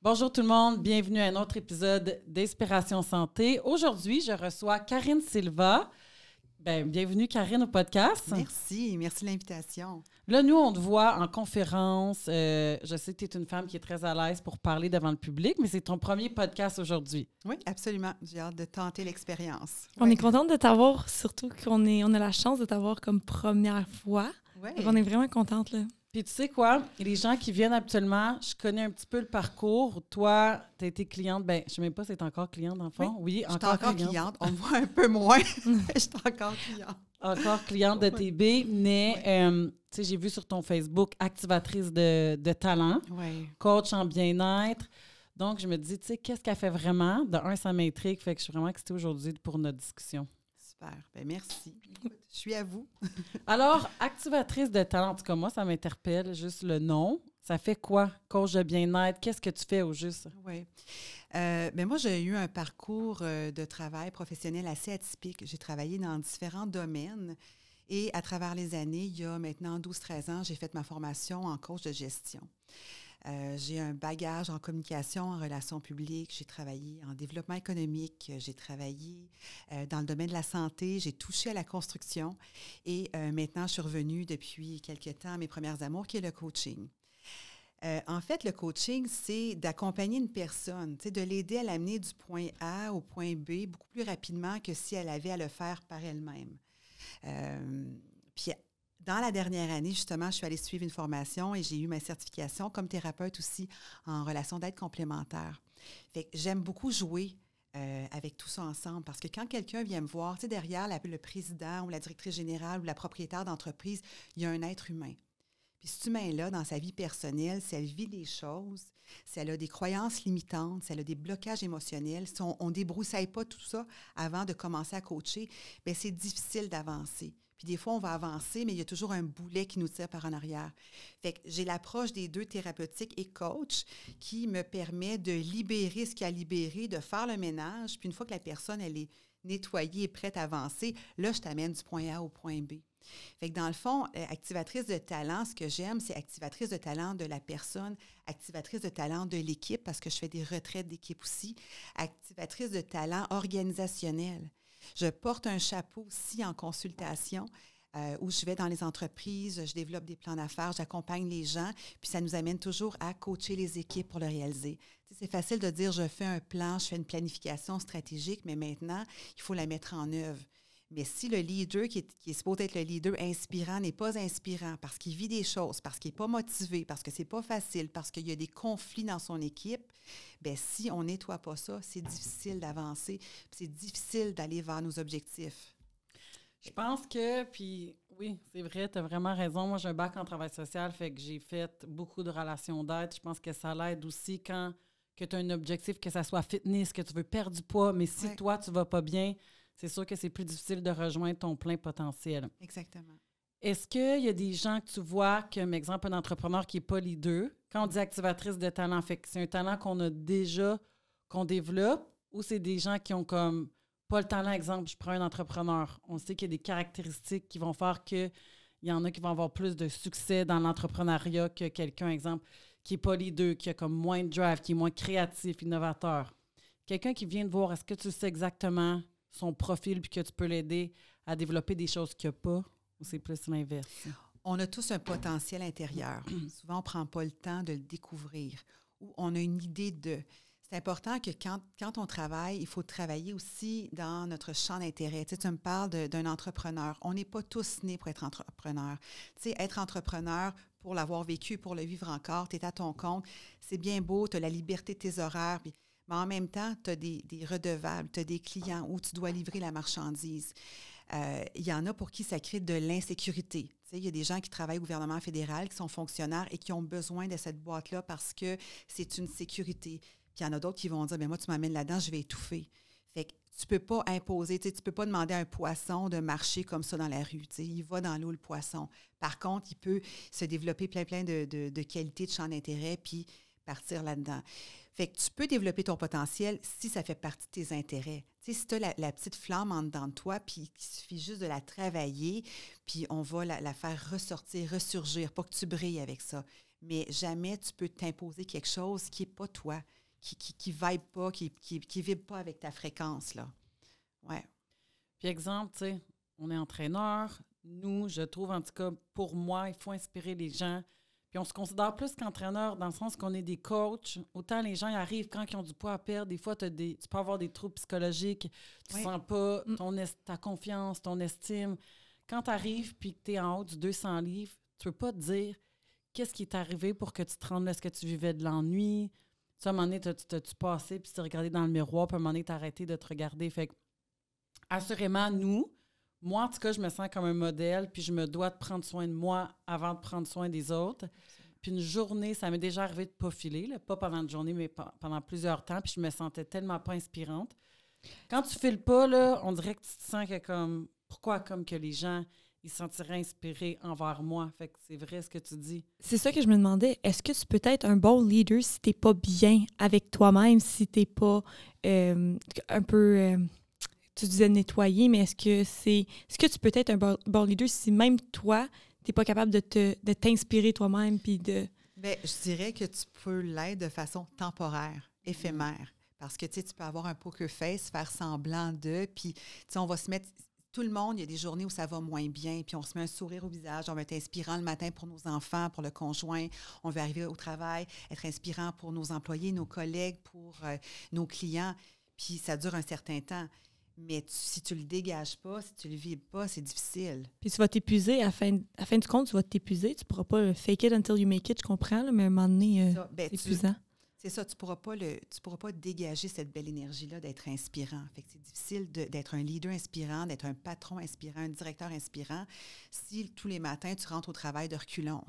Bonjour tout le monde, bienvenue à un autre épisode d'Inspiration Santé. Aujourd'hui, je reçois Karine Silva. Ben, bienvenue Karine au podcast. Merci, merci de l'invitation. Là, nous, on te voit en conférence. Euh, je sais que tu es une femme qui est très à l'aise pour parler devant le public, mais c'est ton premier podcast aujourd'hui. Oui, absolument. J'ai hâte de tenter l'expérience. On est contente de t'avoir, surtout qu'on on a la chance de t'avoir comme première fois. Ouais. on est vraiment contente. Là. Puis tu sais quoi, les gens qui viennent actuellement, je connais un petit peu le parcours. Toi, tu as été cliente, ben je ne sais même pas si tu es encore cliente d'enfant. Oui, encore, encore cliente. On voit un peu moins, je suis encore cliente. Encore cliente de TB, mais euh, tu sais, j'ai vu sur ton Facebook activatrice de, de talent, coach en bien-être. Donc, je me dis, tu sais, qu'est-ce qu'elle fait vraiment? De un, ça m'intrigue, fait que je suis vraiment excitée aujourd'hui pour notre discussion. Super. Ben, merci. Je suis à vous. Alors, activatrice de talent, en tout cas, moi, ça m'interpelle, juste le nom. Ça fait quoi, coach de bien-être? Qu'est-ce que tu fais au juste? Oui. Euh, ben moi, j'ai eu un parcours euh, de travail professionnel assez atypique. J'ai travaillé dans différents domaines. Et à travers les années, il y a maintenant 12-13 ans, j'ai fait ma formation en coach de gestion. Euh, j'ai un bagage en communication, en relations publiques. J'ai travaillé en développement économique. J'ai travaillé euh, dans le domaine de la santé. J'ai touché à la construction. Et euh, maintenant, je suis revenue depuis quelques temps à mes premières amours, qui est le coaching. en fait, le coaching, c'est d'accompagner une personne, de l'aider à l'amener du point A au point B beaucoup plus rapidement que si elle avait à le faire par elle-même. puis dans la dernière année, justement, je suis allée suivre une formation et j'ai eu ma certification comme thérapeute aussi en relation d'aide complémentaire. J'aime beaucoup jouer euh, avec tout ça ensemble parce que quand quelqu'un vient me voir, tu sais, derrière le président ou la directrice générale ou la propriétaire d'entreprise, il y a un être humain. Puis cet humain-là, dans sa vie personnelle, si elle vit des choses, si elle a des croyances limitantes, si elle a des blocages émotionnels, si on ne débroussaille pas tout ça avant de commencer à coacher, bien, c'est difficile d'avancer. Puis des fois, on va avancer, mais il y a toujours un boulet qui nous tire par en arrière. Fait que j'ai l'approche des deux thérapeutiques et coach qui me permet de libérer ce qu'il y a à libérer, de faire le ménage. Puis une fois que la personne, elle est nettoyée et prête à avancer, là, je t'amène du point A au point B. Fait que dans le fond, euh, activatrice de talent, ce que j'aime, c'est activatrice de talent de la personne, activatrice de talent de l'équipe, parce que je fais des retraites d'équipe aussi, activatrice de talent organisationnel. Je porte un chapeau aussi en consultation. Euh, où je vais dans les entreprises, je développe des plans d'affaires, j'accompagne les gens, puis ça nous amène toujours à coacher les équipes pour le réaliser. c'est facile de dire je fais un plan, je fais une planification stratégique, mais maintenant, il faut la mettre en œuvre. Mais si le leader qui est, qui est supposé être le leader inspirant n'est pas inspirant parce qu'il vit des choses, parce qu'il n'est pas motivé, parce que c'est pas facile, parce qu'il y a des conflits dans son équipe, ben si on nettoie pas ça, c'est difficile d'avancer, c'est difficile d'aller vers nos objectifs. Je pense que, puis oui, c'est vrai, tu as vraiment raison. Moi, j'ai un bac en travail social, fait que j'ai fait beaucoup de relations d'aide. Je pense que ça l'aide aussi quand que tu as un objectif, que ça soit fitness, que tu veux perdre du poids, mais si toi, tu vas pas bien, c'est sûr que c'est plus difficile de rejoindre ton plein potentiel. Exactement. Est-ce qu'il y a des gens que tu vois, comme exemple, un entrepreneur qui n'est pas leader, quand on dit activatrice de talent, fait c'est un talent qu'on a déjà, qu'on développe, ou c'est des gens qui ont comme pas le talent, exemple, je prends un entrepreneur. On sait qu'il y a des caractéristiques qui vont faire qu'il y en a qui vont avoir plus de succès dans l'entrepreneuriat que quelqu'un, exemple, qui n'est pas leader, qui a comme moins de drive, qui est moins créatif, innovateur. Quelqu'un qui vient de voir, est-ce que tu sais exactement son profil puis que tu peux l'aider à développer des choses qu'il n'a pas ou c'est plus l'inverse? On a tous un potentiel intérieur. Souvent, on ne prend pas le temps de le découvrir ou on a une idée de. C'est important que quand, quand, on travaille, il faut travailler aussi dans notre champ d'intérêt. Tu, sais, tu me parles d'un entrepreneur. On n'est pas tous nés pour être entrepreneur. Tu sais, être entrepreneur, pour l'avoir vécu, pour le vivre encore, tu es à ton compte, c'est bien beau, tu as la liberté de tes horaires. Puis mais en même temps, tu as des, redevables, tu as des clients où tu dois livrer la marchandise. Euh, il y en a pour qui ça crée de l'insécurité. Il y a des gens qui travaillent au gouvernement fédéral, qui sont fonctionnaires et qui ont besoin de cette boîte-là parce que c'est une sécurité. Puis il y en a d'autres qui vont dire, ben moi, tu m'amènes là-dedans, je vais étouffer. Fait que tu peux pas imposer, tu peux pas demander à un poisson de marcher comme ça dans la rue. Il va dans l'eau, le poisson. Par contre, il peut se développer plein, plein de, de, de qualités, de champs d'intérêt, puis partir là-dedans. Fait tu peux développer ton potentiel si ça fait partie de tes intérêts. Tu sais, si tu as la, petite flamme en dedans de toi, puis qu'il suffit juste de la travailler, puis on va la, faire ressortir, ressurgir, pas que tu brilles avec ça. mais jamais tu peux t'imposer quelque chose qui n'est pas toi, qui vibre pas, qui qui, vibre pas avec ta fréquence. Là. Ouais. Puis exemple, tu sais, on est entraîneur. Nous, je trouve, en tout cas, pour moi, il faut inspirer les gens. Puis on se considère plus qu'entraîneur dans le sens qu'on est des coachs. Autant les gens y arrivent quand ils ont du poids à perdre. Des fois, des, tu peux avoir des troubles psychologiques. Tu ne sens pas mm. ton ta confiance, ton estime. Quand tu arrives puis que tu es en haut du 200 livres, tu ne peux pas te dire qu'est-ce qui est arrivé pour que tu te rendes là. Est-ce que tu vivais de l'ennui? Tu à un moment donné, t'as-tu passé puis tu regardé dans le miroir, puis à un moment donné, t'as arrêté de te regarder. Fait que, assurément, nous, moi, en tout cas, je me sens comme un modèle, puis je me dois de prendre soin de moi avant de prendre soin des autres. Puis une journée, ça m'est déjà arrivé de pas filer, pas pendant une journée, mais pendant plusieurs temps, puis je me sentais tellement pas inspirante. Quand tu files pas, là, on dirait que tu te sens que comme, pourquoi comme que les gens, ils se sentiraient inspirés envers moi? Fait que c'est vrai ce que tu dis. C'est ça que je me demandais. Est-ce que tu peux être un bon leader si tu n'es pas bien avec toi-même, si tu n'es pas euh, un peu... Euh, tu disais nettoyer, mais est-ce que c'est est-ce que tu peux être un bon, leader si même toi, tu n'es pas capable de, te, de t'inspirer toi-même puis de. Bien, je dirais que tu peux l'être de façon temporaire, éphémère. Parce que tu peux avoir un poker face, faire semblant de, puis on va se mettre. Tout le monde, il y a des journées où ça va moins bien, puis on se met un sourire au visage, on va être inspirant le matin pour nos enfants, pour le conjoint, on veut arriver au travail, être inspirant pour nos employés, nos collègues, pour euh, nos clients, puis ça dure un certain temps. Mais si tu le dégages pas, si tu le vis pas, c'est difficile. Puis tu vas t'épuiser. À la fin, à fin du compte, tu vas t'épuiser. Tu pourras pas fake it until you make it, je comprends, mais à un moment donné, euh, ben, c'est épuisant. C'est ça, tu pourras pas le, tu pourras pas dégager cette belle énergie-là d'être inspirant. Fait que c'est difficile d'être un leader inspirant, d'être un patron inspirant, un directeur inspirant, si tous les matins tu rentres au travail de reculons.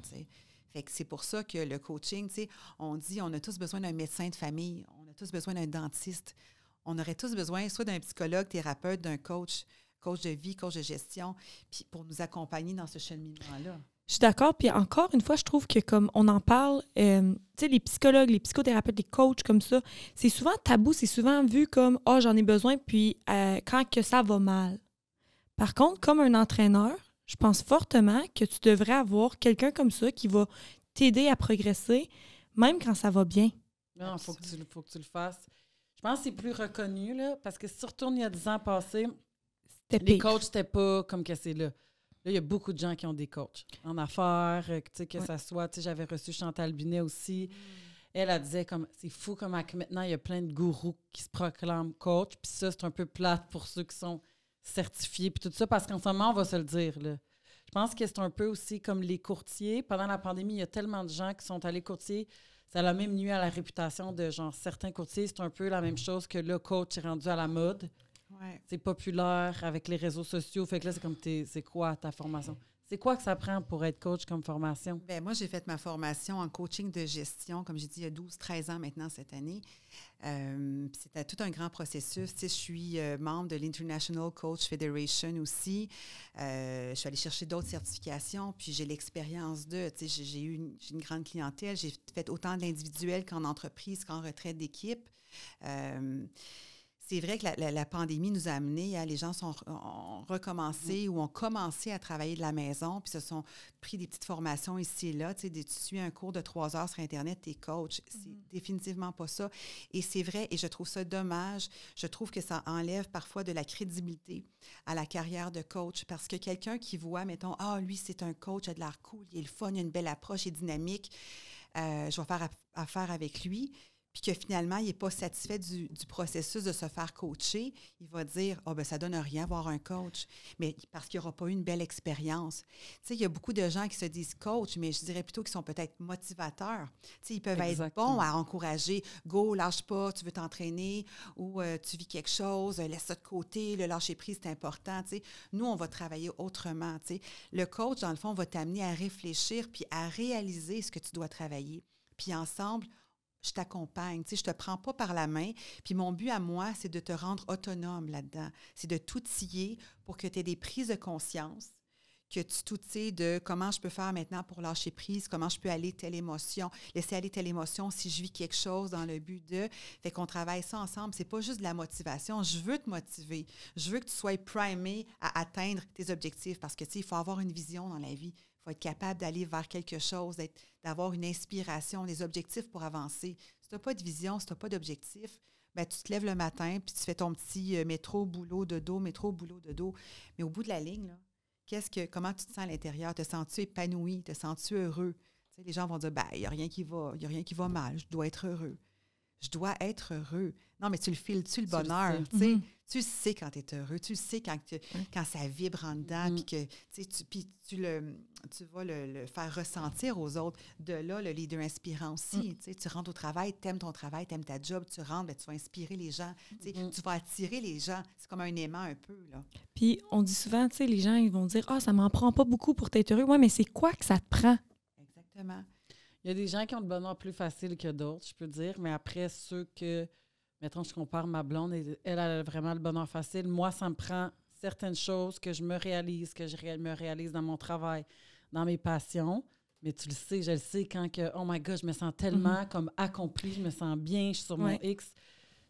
Fait que c'est pour ça que le coaching, on dit on a tous besoin d'un médecin de famille, on a tous besoin d'un dentiste, on aurait tous besoin soit d'un psychologue, thérapeute, d'un coach, coach de vie, coach de gestion, puis pour nous accompagner dans ce cheminement-là. Je suis d'accord. Puis encore une fois, je trouve que comme on en parle, euh, tu sais, les psychologues, les psychothérapeutes, les coachs comme ça, c'est souvent tabou, c'est souvent vu comme oh j'en ai besoin, puis euh, quand que ça va mal. Par contre, comme un entraîneur, je pense fortement que tu devrais avoir quelqu'un comme ça qui va t'aider à progresser, même quand ça va bien. Non, il faut, faut, que tu le fasses. Je pense que c'est plus reconnu, là, parce que si tu retournes il y a 10 ans passés, les coachs n'étaient pas comme que c'est là. Là, il y a beaucoup de gens qui ont des coachs en affaires, euh, que, que ça soit, j'avais reçu Chantal Binet aussi. Elle, elle disait comme c'est fou comme maintenant il y a plein de gourous qui se proclament coach, puis ça c'est un peu plate pour ceux qui sont certifiés puis tout ça parce qu'en ce moment on va se le dire là. Je pense que c'est un peu aussi comme les courtiers. Pendant la pandémie, il y a tellement de gens qui sont allés courtier ça a même nuit à la réputation de genre certains courtiers. C'est un peu la même chose que le coach est rendu à la mode. C'est populaire avec les réseaux sociaux. Fait que là, c'est comme, c'est quoi ta formation? C'est quoi que ça prend pour être coach comme formation? Bien, moi, j'ai fait ma formation en coaching de gestion, comme j'ai dit, il y a 12-13 ans maintenant cette année. Euh, c'était tout un grand processus. Tu sais, je suis euh, membre de l'International Coach Federation aussi. Euh, je suis allée chercher d'autres certifications, puis j'ai l'expérience de. Tu sais, j'ai eu une, une, grande clientèle. J'ai fait autant d'individuels qu'en entreprise, qu'en retraite d'équipe c'est vrai que la, pandémie nous a amené, à, les gens sont, ont recommencé ou ont commencé à travailler de la maison, puis se sont pris des petites formations ici et là. Tu, sais, tu suis un cours de trois heures sur Internet, tu es coach. C'est mm-hmm. définitivement pas ça. Et c'est vrai, et je trouve ça dommage. Je trouve que ça enlève parfois de la crédibilité à la carrière de coach parce que quelqu'un qui voit, mettons, ah, lui, c'est un coach, il a de l'air cool, il est le fun, il a une belle approche, il est dynamique, euh, je vais faire affaire avec lui puis que finalement, il n'est pas satisfait du, processus de se faire coacher, il va dire Ah, oh, ben ça donne rien avoir un coach. Mais parce qu'il n'aura pas eu une belle expérience. Tu sais, il y a beaucoup de gens qui se disent coach, mais je dirais plutôt qu'ils sont peut-être motivateurs. Tu sais, ils peuvent être bons à encourager Go, lâche pas, tu veux t'entraîner ou euh, tu vis quelque chose, laisse ça de côté, le lâcher prise, c'est important. Tu sais. Nous, on va travailler autrement. Tu sais. Le coach, dans le fond, va t'amener à réfléchir puis à réaliser ce que tu dois travailler. Puis ensemble, je t'accompagne, tu sais, je te prends pas par la main. Puis mon but à moi, c'est de te rendre autonome là-dedans. C'est de t'outiller pour que tu aies des prises de conscience, que tu t'outilles de comment je peux faire maintenant pour lâcher prise, comment je peux aller telle émotion, laisser aller telle émotion si je vis quelque chose dans le but de. Fait qu'on travaille ça ensemble. C'est pas juste de la motivation. Je veux te motiver. Je veux que tu sois primé à atteindre tes objectifs parce que, tu sais, il faut avoir une vision dans la vie faut être capable d'aller vers quelque chose, d'avoir une inspiration, des objectifs pour avancer. Si tu n'as pas de vision, si tu n'as pas d'objectif, ben, tu te lèves le matin, puis tu fais ton petit euh, métro, boulot, de dos, métro, boulot, de dos. Mais au bout de la ligne, qu'est-ce que, comment tu te sens à l'intérieur? Te sens-tu épanoui? Te sens-tu heureux? les gens vont dire, ben, il n'y a rien qui va, il a rien qui va mal, je dois être heureux je dois être heureux. Non, mais tu le files-tu le bonheur? Mhm. Tu sais quand tu es heureux, tu sais quand, quand ça vibre en dedans, mhm. puis que tu, puis tu, le, tu vas le, faire ressentir aux autres. De là, le leader inspirant aussi. Mhm. Tu rentres au travail, tu aimes ton travail, tu aimes ta job, tu rentres, ben, tu vas inspirer les gens. Tu vas attirer les gens. C'est comme un aimant un peu. Là. Puis on dit souvent, les gens ils vont dire Ah, ça m'en prend pas beaucoup pour t'être heureux. Oui, mais c'est quoi que ça te prend? Exactement. Il y a des gens qui ont le bonheur plus facile que d'autres, je peux dire, mais après, ceux que, mettons, je compare ma blonde, elle, elle a vraiment le bonheur facile. Moi, ça me prend certaines choses que je me réalise, que je me réalise dans mon travail, dans mes passions. Mais tu le sais, je le sais quand que, oh my God, je me sens tellement mm-hmm. comme accomplie, je me sens bien, je suis sur mon X.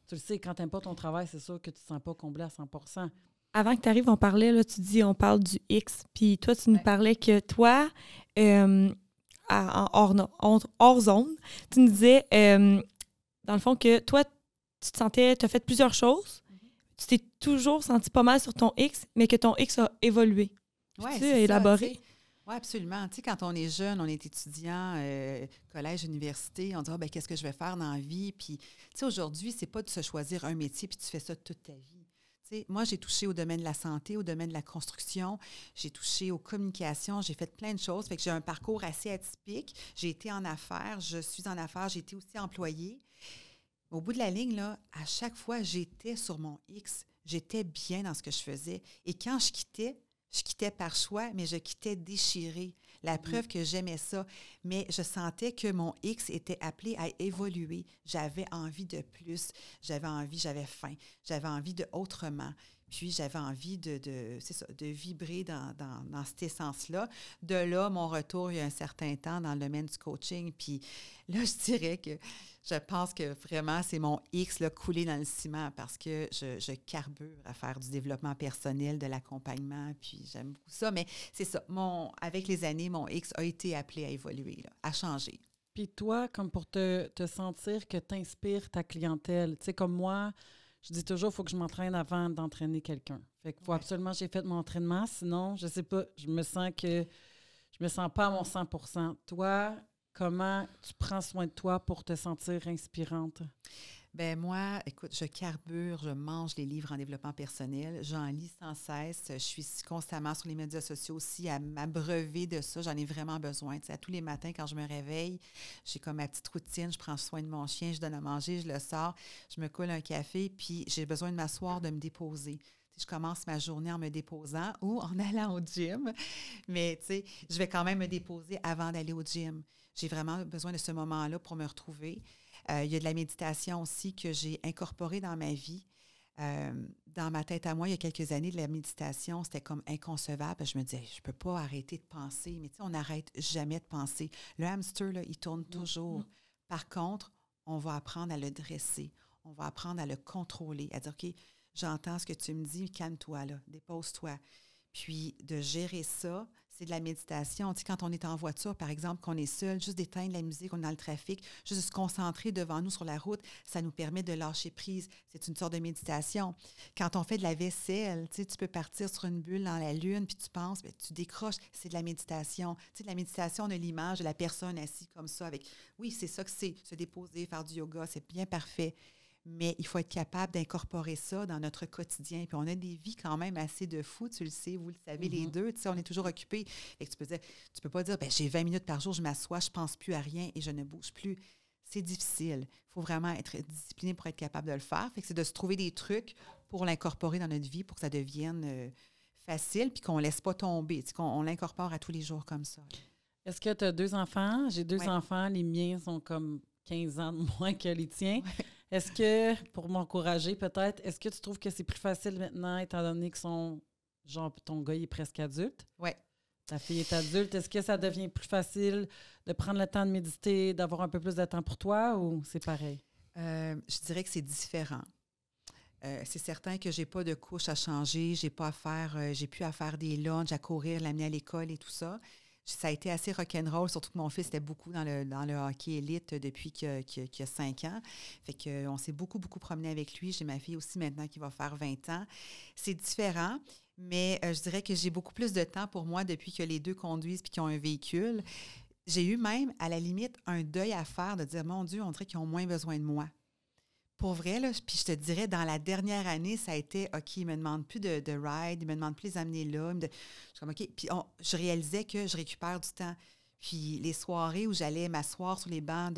Tu le sais, quand tu n'aimes pas ton travail, c'est sûr que tu ne te sens pas comblé à 100% Avant que tu arrives, on parlait, là, tu dis, on parle du X. Puis toi, tu nous parlais que toi, euh, en hors, zone, tu nous disais, euh, dans le fond, que toi, tu te sentais, tu as fait plusieurs choses, tu t'es toujours senti pas mal sur ton X, mais que ton X a évolué. Oui, c'est élaboré. Oui, absolument. Tu sais, quand on est jeune, on est étudiant, euh, collège, université, on dit, ah, ben, qu'est-ce que je vais faire dans la vie? Puis, tu sais, aujourd'hui, c'est pas de se choisir un métier puis tu fais ça toute ta vie moi, j'ai touché au domaine de la santé, au domaine de la construction, j'ai touché aux communications, j'ai fait plein de choses. Fait que j'ai un parcours assez atypique. J'ai été en affaires, je suis en affaires, j'ai été aussi employée. Au bout de la ligne, là, à chaque fois, j'étais sur mon X. J'étais bien dans ce que je faisais. Et quand je quittais, je quittais par choix, mais je quittais déchirée. La mm-hmm. preuve que j'aimais ça. Mais je sentais que mon X était appelé à évoluer. J'avais envie de plus. J'avais envie, j'avais faim. J'avais envie de autrement. Puis j'avais envie de, de, ça, de vibrer dans, dans, dans cette essence-là. De là, mon retour il y a un certain temps dans le domaine du coaching. Puis là, je dirais que je pense que vraiment, c'est mon X là, coulé dans le ciment parce que je, je, carbure à faire du développement personnel, de l'accompagnement, puis j'aime beaucoup ça. Mais c'est ça, mon, avec les années, mon X a été appelé à évoluer, à changer. Puis toi, comme pour te, te sentir que tu inspires ta clientèle, tu sais, comme moi, je dis toujours, il faut que je m'entraîne avant d'entraîner quelqu'un. Fait qu'il faut absolument que j'ai fait mon entraînement, sinon, je sais pas, je me sens que je me sens pas à mon 100% Toi, Comment tu prends soin de toi pour te sentir inspirante? Ben moi, écoute, je carbure, je mange les livres en développement personnel, j'en lis sans cesse, je suis constamment sur les médias sociaux aussi à m'abreuver de ça, j'en ai vraiment besoin. Tous les matins quand je me réveille, j'ai comme ma petite routine, je prends soin de mon chien, je donne à manger, je le sors, je me coule un café, puis j'ai besoin de m'asseoir, de me déposer je commence ma journée en me déposant ou en allant au gym. Mais tu sais, je vais quand même me déposer avant d'aller au gym. J'ai vraiment besoin de ce moment-là pour me retrouver. Euh, il y a de la méditation aussi que j'ai incorporée dans ma vie. Euh, dans ma tête à moi, il y a quelques années, de la méditation, c'était comme inconcevable. Je me disais, je ne peux pas arrêter de penser. Mais tu sais, on n'arrête jamais de penser. Le hamster, là, il tourne mm, toujours. Par contre, on va apprendre à le dresser. On va apprendre à le contrôler, à dire, OK, j'entends ce que tu me dis, calme-toi, là, dépose-toi. Puis de gérer ça, c'est de la méditation. Tu sais, quand on est en voiture, par exemple, qu'on est seul, juste d'éteindre la musique, on est dans le trafic, juste de se concentrer devant nous sur la route, ça nous permet de lâcher prise. C'est une sorte de méditation. Quand on fait de la vaisselle, tu sais, tu peux partir sur une bulle dans la lune, puis tu penses, bien, tu décroches, c'est de la méditation. Tu sais, de la méditation, on a l'image de la personne assise comme ça, avec, oui, c'est ça que c'est, se déposer, faire du yoga, c'est bien parfait mais il faut être capable d'incorporer ça dans notre quotidien. Puis on a des vies quand même assez de fous, tu le sais, vous le savez les mm-hmm. deux, tu sais, on est toujours occupés. Et tu peux dire, tu peux pas dire, ben, j'ai 20 minutes par jour, je m'assois, je pense plus à rien et je ne bouge plus. C'est difficile. Il faut vraiment être discipliné pour être capable de le faire. Fait que c'est de se trouver des trucs pour l'incorporer dans notre vie pour que ça devienne euh, facile puis qu'on ne laisse pas tomber, qu'on l'incorpore à tous les jours comme ça. Est-ce que tu as deux enfants? J'ai deux enfants, les miens sont comme 15 ans de moins que les tiens. Est-ce que, pour m'encourager peut-être, est-ce que tu trouves que c'est plus facile maintenant, étant donné que son, genre, ton gars est presque adulte? Oui. Ta fille est adulte. Est-ce que ça devient plus facile de prendre le temps de méditer, d'avoir un peu plus de temps pour toi ou c'est pareil? Euh, je dirais que c'est différent. Euh, c'est certain que j'ai pas de couche à changer, j'ai pas à faire, euh, j'ai plus à faire des lunchs, à courir, l'amener à l'école et tout ça. Ça a été assez rock'n'roll, surtout que mon fils était beaucoup dans le, dans le hockey élite depuis qu'il a, cinq ans. Fait qu'on s'est beaucoup, beaucoup promené avec lui. J'ai ma fille aussi maintenant qui va faire 20 ans. C'est différent, mais euh, je dirais que j'ai beaucoup plus de temps pour moi depuis que les deux conduisent puis qu'ils ont un véhicule. J'ai eu même, à la limite, un deuil à faire de dire, mon Dieu, on dirait qu'ils ont moins besoin de moi. Pour vrai, là, puis je te dirais, dans la dernière année, ça a été, OK, ils me demandent plus de, de ride, ils me demandent plus les amener là. je suis comme, OK. Puis je réalisais que je récupère du temps. Puis les soirées où j'allais m'asseoir sur les bancs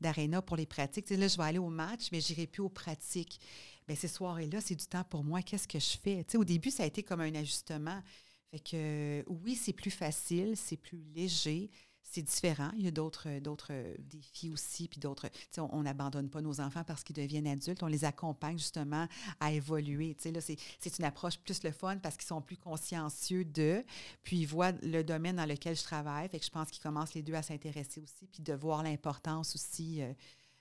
d'aréna pour les pratiques, là, je vais aller au match, mais je n'irai plus aux pratiques. Bien, ces soirées-là, c'est du temps pour moi. Qu'est-ce que je fais? Au début, ça a été comme un ajustement. Fait que oui, c'est plus facile, c'est plus léger, c'est différent. Il y a d'autres, d'autres défis aussi, puis d'autres. On n'abandonne pas nos enfants parce qu'ils deviennent adultes. On les accompagne justement à évoluer. Là, c'est, c'est une approche plus le fun parce qu'ils sont plus consciencieux d'eux, puis ils voient le domaine dans lequel je travaille. Fait que je pense qu'ils commencent les deux à s'intéresser aussi, puis de voir l'importance aussi euh,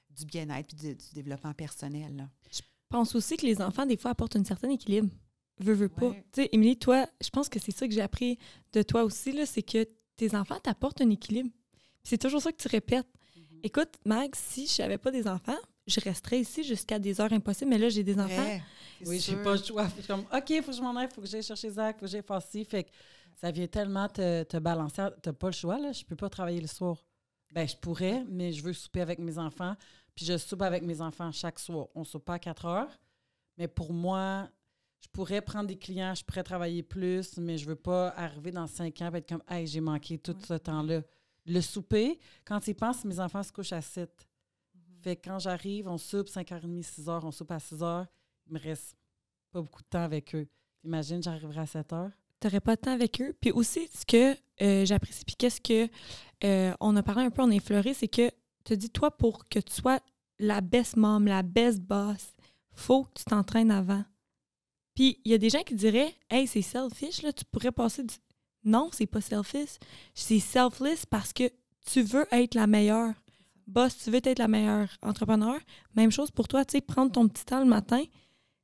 du bien-être puis du développement personnel. Je pense aussi que les enfants, des fois, apportent un certain équilibre. Veux, veux pas. Tu sais, Émilie, toi, je pense que c'est ça que j'ai appris de toi aussi, là, c'est que tes enfants t'apportent un équilibre. C'est toujours ça que tu répètes. Mm-hmm. Écoute, Mag, si je n'avais pas des enfants, je resterais ici jusqu'à des heures impossibles, mais là, j'ai des enfants. oui, j'ai pas le choix. Je comme, OK, il faut que je m'en aille, il faut que j'aille chercher Zach, il faut que j'aille faire ci. Fait que ça vient tellement te, te balancer. Tu n'as pas le choix, là. Je peux pas travailler le soir. Ben, je pourrais, mais je veux souper avec mes enfants. Puis je soupe avec mes enfants chaque soir. On ne soupe pas à 4 heures. Mais pour moi, je pourrais prendre des clients, je pourrais travailler plus, mais je veux pas arriver dans cinq ans et être comme Hey, j'ai manqué tout ce temps-là. Le souper, quand ils pensent, mes enfants se couchent à 7. Mm-hmm. Fait que quand j'arrive, on soupe 5h30, 6h, on soupe à 6h. Il me reste pas beaucoup de temps avec eux. Imagine, j'arriverai à 7 h. Tu n'aurais pas de temps avec eux. Puis aussi, ce que euh, j'apprécie, puis qu'est-ce que euh, on a parlé un peu, on a effleuré, c'est que tu dis, toi, pour que tu sois la best mom, la best boss, faut que tu t'entraînes avant. Puis il y a des gens qui diraient Hey, c'est selfish, là, tu pourrais passer du. Non, c'est pas selfish. C'est selfless parce que tu veux être la meilleure. Boss, tu veux être la meilleure entrepreneur. Même chose pour toi, tu sais, prendre ton petit temps le matin,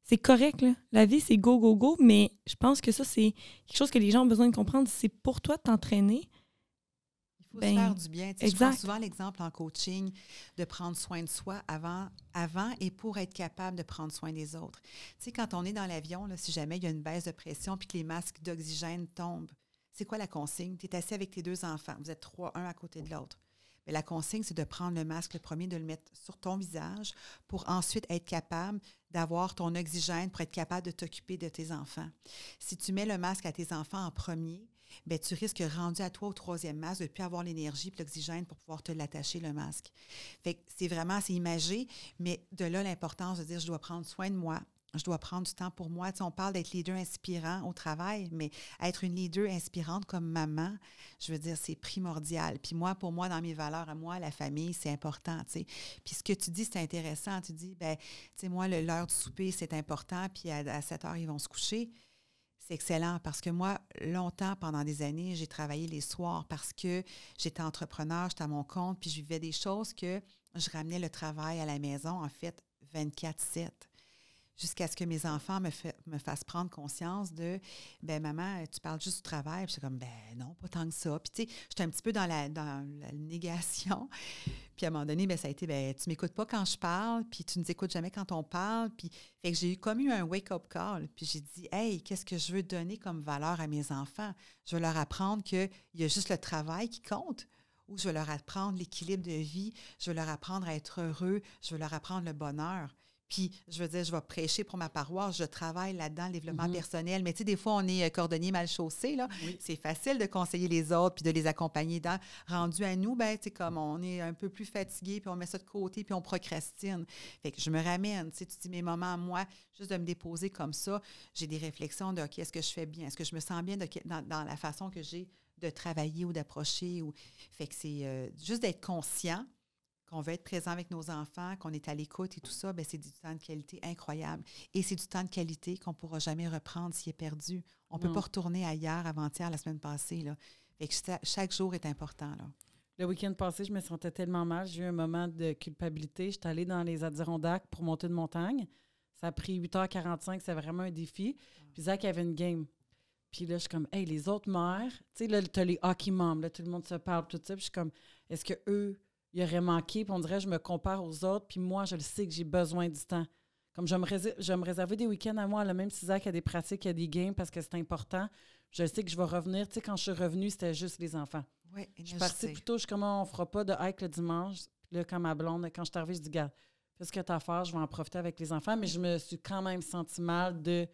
c'est correct, là. La vie, c'est go, go, go, mais je pense que ça, c'est quelque chose que les gens ont besoin de comprendre. C'est pour toi de t'entraîner faut se ben, faire du bien. Je prends souvent l'exemple en coaching de prendre soin de soi avant, avant et pour être capable de prendre soin des autres. Tu sais, quand on est dans l'avion, si jamais il y a une baisse de pression puis que les masques d'oxygène tombent, c'est quoi la consigne? Tu es assis avec tes deux enfants. Vous êtes trois, un à côté de l'autre. Mais la consigne, c'est de prendre le masque le premier, de le mettre sur ton visage pour ensuite être capable d'avoir ton oxygène pour être capable de t'occuper de tes enfants. Si tu mets le masque à tes enfants en premier, ben, tu risques, rendu à toi au troisième masque, de ne plus avoir l'énergie et l'oxygène pour pouvoir te l'attacher, le masque. Fait c'est vraiment, c'est imagé, mais de là, l'importance de dire, je dois prendre soin de moi, je dois prendre du temps pour moi. Tu on parle d'être leader inspirant au travail, mais être une leader inspirante comme maman, je veux dire, c'est primordial. Puis moi, pour moi, dans mes valeurs à moi, la famille, c'est important, sais. Puis ce que tu dis, c'est intéressant. Tu dis, ben, tu sais, moi, l'heure du souper, c'est important, puis à, à 7 heures, ils vont se coucher. Excellent parce que moi, longtemps, pendant des années, j'ai travaillé les soirs parce que j'étais entrepreneur, j'étais à mon compte, puis je vivais des choses que je ramenais le travail à la maison, en fait, 24-7 jusqu'à ce que mes enfants me, fassent prendre conscience de ben maman, tu parles juste du travail. Puis comme ben non, pas tant que ça. Puis tu sais, j'étais un petit peu dans la, négation. Puis à un moment donné, ben, ça a été ben tu m'écoutes pas quand je parle, puis tu ne nous écoutes jamais quand on parle. Puis fait que j'ai eu comme eu un wake-up call. Puis j'ai dit Hey, qu'est-ce que je veux donner comme valeur à mes enfants? Je veux leur apprendre qu'il y a juste le travail qui compte ou je veux leur apprendre l'équilibre de vie, je veux leur apprendre à être heureux, je veux leur apprendre le bonheur. Puis, je veux dire, je vais prêcher pour ma paroisse, je travaille là-dedans, le développement mm-hmm. personnel. Mais tu sais, des fois, on est euh, cordonnier mal chaussé, là. C'est facile de conseiller les autres puis de les accompagner dans. Rendu à nous, ben, tu sais, comme on est un peu plus fatigué, puis on met ça de côté, puis on procrastine. Fait que je me ramène, tu sais, tu dis mes moments à moi, juste de me déposer comme ça, j'ai des réflexions de, OK, est-ce que je fais bien? Est-ce que je me sens bien dans, la façon que j'ai de travailler ou d'approcher? Ou... Fait que c'est euh, juste d'être conscient qu'on veut être présent avec nos enfants, qu'on est à l'écoute et tout ça, ben c'est du temps de qualité incroyable. Et c'est du temps de qualité qu'on ne pourra jamais reprendre s'il est perdu. On ne peut pas retourner ailleurs avant-hier, la semaine passée. Là. chaque jour est important. Là. Le week-end passé, je me sentais tellement mal. J'ai eu un moment de culpabilité. J'étais allée dans les Adirondacks pour monter une montagne. Ça a pris 8h45. C'est vraiment un défi. Puis Zach avait une game. Puis là, je suis comme, hey, les autres mères, tu sais, là, t'as les hockey moms, là, tout le monde se parle, tout ça. Puis je suis comme, est-ce que eux, ils auraient manqué? Puis on dirait, je me compare aux autres, puis moi, je le sais que j'ai besoin du temps. Comme je me, réserve, je me réserver des week-ends à moi, là, même si Zach a des pratiques, il y a des games parce que c'est important. Je sais que je vais revenir. Tu sais, quand je suis revenue, c'était juste les enfants. Oui, Je suis partie plus tôt, je suis comme, on fera pas de hike le dimanche. Là, quand ma blonde, quand je suis arrivée, je dis, garde, fais ce que tu as à faire, je vais en profiter avec les enfants. Mais je me suis quand même senti mal de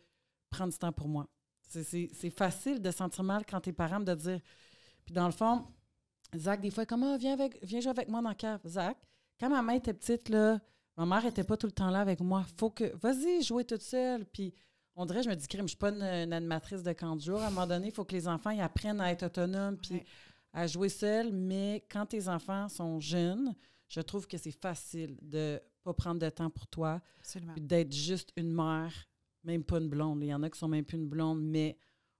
prendre du temps pour moi. C'est- facile de sentir mal quand t'es parent de dire. Puis dans le fond, Zach, des fois, comment viens, avec, viens jouer avec moi dans la cave. Zach, quand ma main était petite, là, ma mère était pas tout le temps là avec moi. Faut que. Vas-y, jouer toute seule. Puis on dirait, je me dis, crime, je suis pas une, une animatrice de camp de jour. À un moment donné, il faut que les enfants ils apprennent à être autonomes puis Ouais. à jouer seuls. Mais quand tes enfants sont jeunes, je trouve que c'est facile de pas prendre de temps pour toi d'être juste une mère, même pas une blonde. Il y en a qui sont même plus une blonde, mais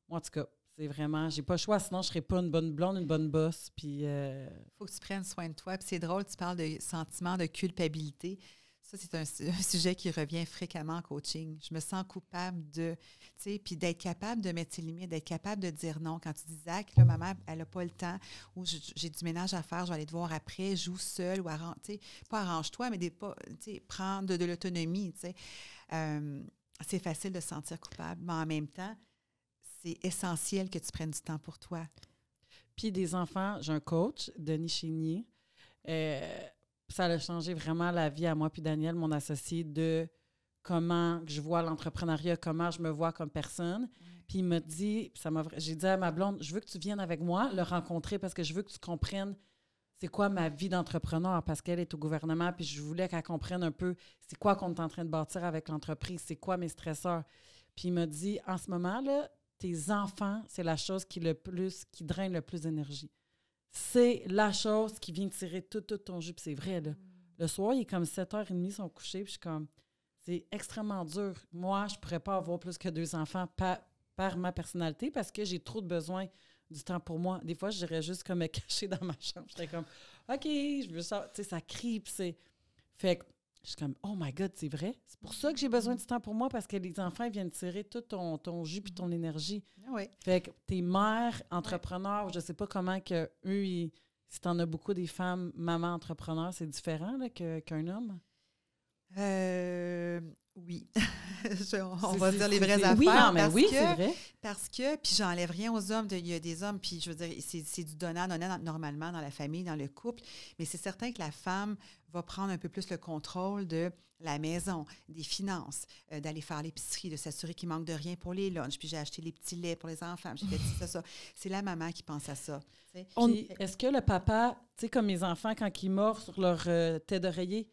moi, en tout cas, c'est vraiment, j'ai pas le choix, sinon je serais pas une bonne blonde, une bonne bosse. Puis euh, faut que tu prennes soin de toi. C'est drôle, tu parles de sentiment de culpabilité. Ça, c'est un, su- un sujet qui revient fréquemment en coaching. Je me sens coupable de, tu sais, puis d'être capable de mettre ses limites, d'être capable de dire non. Quand tu dis, Zach, là, ma mère, elle n'a pas le temps, ou j'ai du ménage à faire, je vais aller te voir après, joue seul, ou arrange, tu sais, pas arrange-toi, mais des, pas, prendre de, de l'autonomie, tu sais. Euh, c'est facile de se sentir coupable, mais en même temps, c'est essentiel que tu prennes du temps pour toi. Puis des enfants, j'ai un coach, Denis Chénier. Euh, ça a changé vraiment la vie à moi puis Daniel, mon associé, de comment je vois l'entrepreneuriat, comment je me vois comme personne. Puis il m'a dit, ça m'a, j'ai dit à ma blonde, je veux que tu viennes avec moi le rencontrer parce que je veux que tu comprennes c'est quoi ma vie d'entrepreneur parce qu'elle est au gouvernement puis je voulais qu'elle comprenne un peu c'est quoi qu'on est en train de bâtir avec l'entreprise, c'est quoi mes stresseurs. Puis il m'a dit, en ce moment là, tes enfants, c'est la chose qui le plus, qui draine le plus d'énergie. C'est la chose qui vient tirer tout, tout ton jus. Puis c'est vrai, là. Le soir, il est comme 7h30, ils sont couchés, puis je suis comme, c'est extrêmement dur. Moi, je pourrais pas avoir plus que deux enfants par, par ma personnalité parce que j'ai trop de besoin du temps pour moi. Des fois, je dirais juste comme me cacher dans ma chambre. J'étais comme, OK, je veux ça. Tu sais, ça crie, puis c'est. Fait que je suis comme, oh my God, c'est vrai. C'est pour ça que j'ai besoin du temps pour moi parce que les enfants viennent tirer tout ton, ton jus puis ton énergie. Ah Oui. Fait que tes mères entrepreneurs, je sais pas comment que eux, ils- si t'en as beaucoup des femmes mamans entrepreneurs, c'est différent qu'un homme? Euh, oui. Je- on va dire les vraies affaires. Oui, non, mais parce oui, que- c'est vrai. Parce que, puis j'enlève rien aux hommes, de- il y a des hommes, puis je veux dire, c'est c'est du donnant-donnant normalement dans la famille, dans le couple, mais c'est certain que la femme va prendre un peu plus le contrôle de la maison, des finances, euh, d'aller faire l'épicerie, de s'assurer qu'il manque de rien pour les lunchs, puis j'ai acheté les petits laits pour les enfants, j'ai fait ça, ça. C'est la maman qui pense à ça. Est-ce que le papa, tu sais, comme mes enfants, quand ils mordent sur leur euh, tête d'oreiller,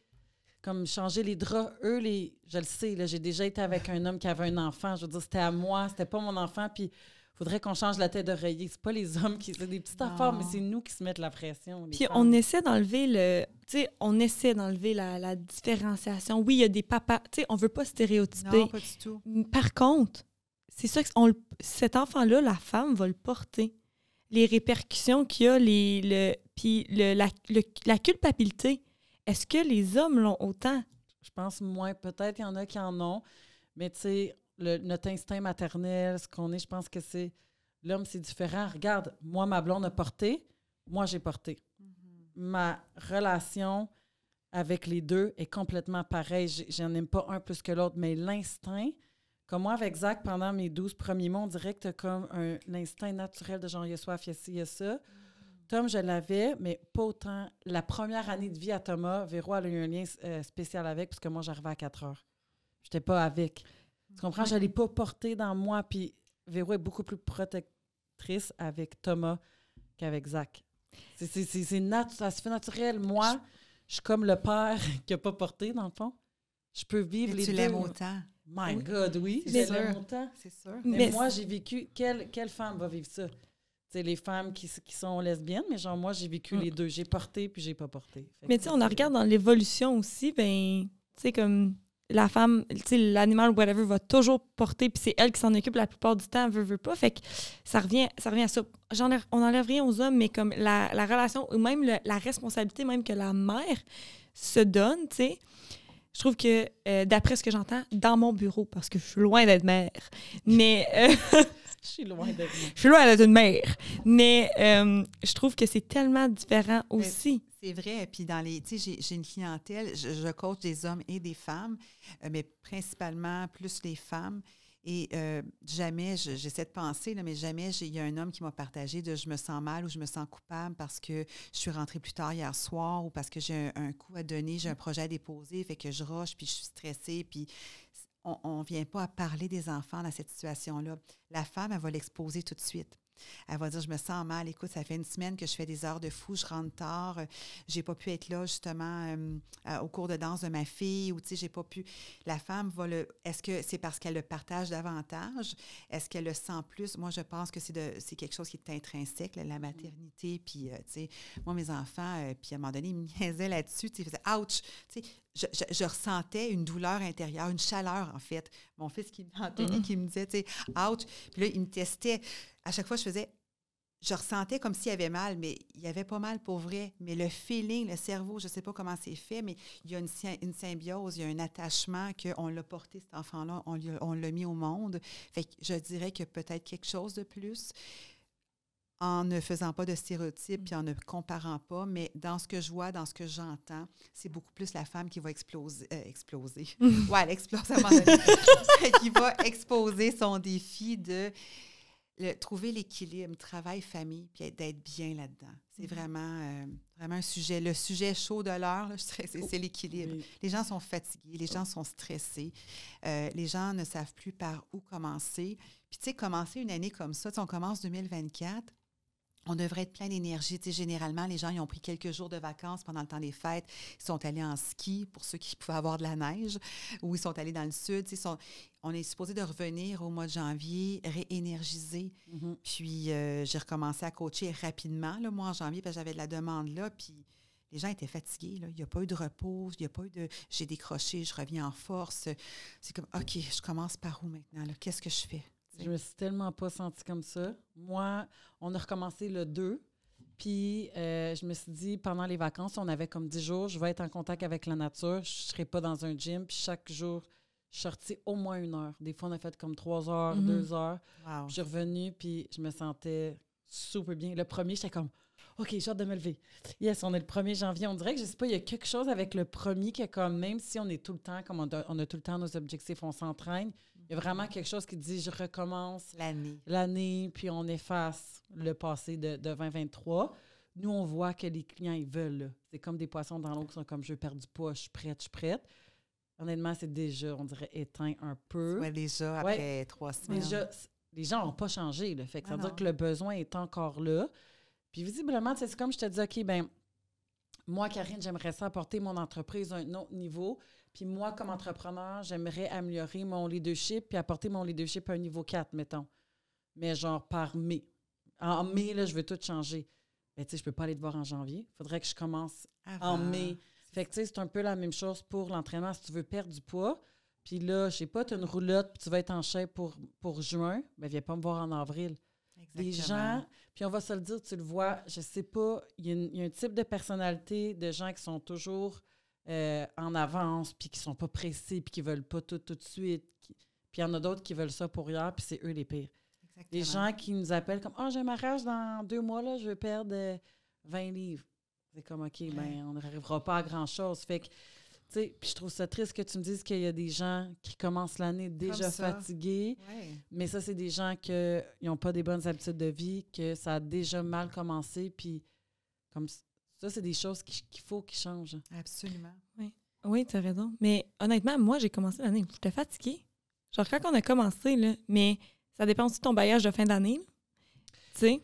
comme changer les draps, eux, les, je le sais, là, j'ai déjà été avec un homme qui avait un enfant. Je veux dire, c'était à moi, c'était pas mon enfant. Puis, il faudrait qu'on change la tête d'oreiller. C'est pas les hommes qui. C'est des petites Non. affaires, mais c'est nous qui se mettent la pression. Puis femmes. on essaie d'enlever le. Tu sais, on essaie d'enlever la, la différenciation. Oui, il y a des papas. Tu sais, on veut pas stéréotyper. Non, pas du tout. Par contre, c'est ça que on cet enfant-là, la femme va le porter. Les répercussions qu'il y a, les, le, puis le, la, le- la culpabilité. Est-ce que les hommes l'ont autant? Je pense moins. Peut-être il y en a qui en ont, mais tu sais, notre instinct maternel, ce qu'on est, je pense que c'est. L'homme, c'est différent. Regarde, moi, ma blonde a porté, moi, j'ai porté. Ma relation avec les deux est complètement pareille. J'en aime pas un plus que l'autre, mais l'instinct, comme moi avec Zach, pendant mes 12 premiers mois, on dirait que comme un l'instinct naturel de genre, il y a soif, il y a ci, il y a ça. Tom, je l'avais, mais pas autant. La première année de vie à Thomas, Véro, elle a eu un lien euh, spécial avec, parce que moi, j'arrivais à 4 heures. J'étais pas avec. Tu comprends? Je l'ai pas porté dans moi. Puis Véro est beaucoup plus protectrice avec Thomas qu'avec Zach. C'est- nat- ça se fait naturel. Moi, je suis comme le père qui a pas porté, dans le fond. Je peux vivre Mais les tu deux. l'aimes autant. My Oui. God, oui. Je l'aime autant. C'est sûr. Mais, Mais moi, j'ai vécu. Quelle, quelle femme va vivre ça? C'est les femmes qui, qui sont lesbiennes, mais genre, moi, j'ai vécu Mm. les deux. J'ai porté puis j'ai pas porté. Fait Mais tu sais, on en regarde dans l'évolution aussi, ben, tu sais, comme la femme, tu sais, l'animal, whatever, va toujours porter, puis c'est elle qui s'en occupe la plupart du temps, veut, veut pas. Fait que ça revient, ça revient à ça. J'enlève- on n'enlève rien aux hommes, mais comme la, la relation, ou même le- la responsabilité, même que la mère se donne, tu sais. Je trouve que, euh, d'après ce que j'entends, dans mon bureau, parce que je suis loin d'être mère, mais euh, Je suis loin d'être Je suis loin d'être une mère. Mais euh, je trouve que c'est tellement différent aussi. C'est vrai. Puis dans les, tu sais, j'ai une clientèle, je, je, coach des hommes et des femmes, euh, mais principalement plus les femmes. Et euh, jamais, j'essaie de penser, là, mais jamais il y a un homme qui m'a partagé de je me sens mal ou je me sens coupable parce que je suis rentrée plus tard hier soir ou parce que j'ai un, un, coup à donner, j'ai un projet à déposer, fait que je roche, puis je suis stressée, puis on ne vient pas à parler des enfants dans cette situation-là. La femme, elle va l'exposer tout de suite. Elle va dire Je me sens mal, écoute, ça fait une semaine que je fais des heures de fou, je rentre tard, euh, j'ai pas pu être là justement euh, euh, au cours de danse de ma fille, ou tu sais, j'ai pas pu. La femme va le. Est-ce que c'est parce qu'elle le partage davantage? Est-ce qu'elle le sent plus? Moi, je pense que c'est, c'est quelque chose qui est intrinsèque, la maternité. Puis, tu sais, moi, mes enfants, puis à un moment donné, ils me niaisaient là-dessus, tu sais, ils faisaient ouch! Tu sais, je, je, ressentais une douleur intérieure, une chaleur, en fait. Mon fils, qui, Anthony, qui me disait, tu sais, ouch! Puis là, il me testait à chaque fois, je faisais, je ressentais comme s'il y avait mal, mais il y avait pas mal pour vrai. Mais le feeling, le cerveau, je ne sais pas comment c'est fait, mais il y a une, une symbiose, il y a un attachement qu'on l'a porté, cet enfant-là, on, l'a mis au monde. Fait que je dirais que peut-être quelque chose de plus en ne faisant pas de stéréotypes puis en ne comparant pas, mais dans ce que je vois, dans ce que j'entends, c'est beaucoup plus la femme qui va exploser. Euh, exploser. ouais, elle explose à un moment donné. qui va exposer son défi de trouver l'équilibre, travail-famille, puis d'être bien là-dedans. C'est mm-hmm. vraiment, euh, vraiment un sujet. Le sujet chaud de l'heure, c'est l'équilibre. Les gens sont fatigués, les gens sont stressés, euh, les gens ne savent plus par où commencer. Puis, tu sais, commencer une année comme ça, on commence 2024, on devrait être plein d'énergie. Tu sais, généralement, les gens ils ont pris quelques jours de vacances pendant le temps des fêtes. Ils sont allés en ski pour ceux qui pouvaient avoir de la neige ou ils sont allés dans le sud. Tu sais, on est supposé de revenir au mois de janvier, réénergiser. Mm-hmm. Puis euh, j'ai recommencé à coacher rapidement le mois en janvier parce que j'avais de la demande là. Puis les gens étaient fatigués. Là. Il n'y a pas eu de repos, il n'y a pas eu de j'ai décroché, je reviens en force. C'est comme OK, je commence par où maintenant? Qu'est-ce que je fais? Je me suis tellement pas sentie comme ça. Moi, on a recommencé le 2. Puis, euh, je me suis dit, pendant les vacances, on avait comme 10 jours, je vais être en contact avec la nature. Je ne serai pas dans un gym. Puis, chaque jour, je suis sortie au moins une heure. Des fois, on a fait comme 3 heures, 2 mhm. heures. Je suis revenue, puis je me sentais super bien. Le premier, j'étais comme, OK, j'ai hâte de me lever. Yes, on est le 1er janvier. On dirait que, je sais pas, il y a quelque chose avec le premier qui est comme, même si on est tout le temps, comme on a, on a tout le temps nos objectifs, on s'entraîne, il y a vraiment quelque chose qui dit je recommence l'année. L'année, puis on efface le passé de, 2023. Nous, on voit que les clients, ils veulent. C'est comme des poissons dans l'eau qui sont comme je perdre du poids, je suis prête, je suis prête. Honnêtement, c'est déjà, on dirait, éteint un peu. Oui, déjà, après trois semaines. Déjà, les gens n'ont pas changé. Fait que ça veut dire que le besoin est encore là. Puis visiblement, c'est comme je te dis, OK, ben moi, Karine, j'aimerais ça apporter mon entreprise à un autre niveau. Puis moi, comme entrepreneur, j'aimerais améliorer mon leadership puis apporter mon leadership à un niveau 4, mettons. Mais genre par mai. En mai, là, je veux tout changer. Mais tu sais, je peux pas aller te voir en janvier. Il faudrait que je commence en mai. Fait que tu sais, c'est un peu la même chose pour l'entraînement. Si tu veux perdre du poids, puis là, je sais pas, tu as une roulotte, puis tu vas être en chèque pour, pour juin, mais viens pas me voir en avril. Exactement. Les gens, puis on va se le dire, tu le vois, je sais pas, il y, y, a un type de personnalité de gens qui sont toujours euh, en avance, puis qui sont pas pressés, puis qui veulent pas tout tout de suite. Puis il y en a d'autres qui veulent ça pour hier, puis c'est eux les pires. Exactement. Les gens qui nous appellent comme « Ah, oh, j'ai un mariage dans deux mois, là, je veux perdre 20 euh, livres. » C'est comme « OK, ben on n'arrivera pas à grand-chose. » Fait que, tu sais, puis je trouve ça triste que tu me dises qu'il y a des gens qui commencent l'année déjà fatigués. Mais ça, c'est des gens qui n'ont pas des bonnes habitudes de vie, que ça a déjà mal commencé, puis comme ça, c'est des choses qu'il faut qu'ils changent. Absolument. Oui, oui tu as raison. Mais honnêtement, moi, j'ai commencé l'année. J'étais fatiguée. Genre, quand on a commencé, là, mais ça dépend aussi de ton bailliage de fin d'année. Tu sais.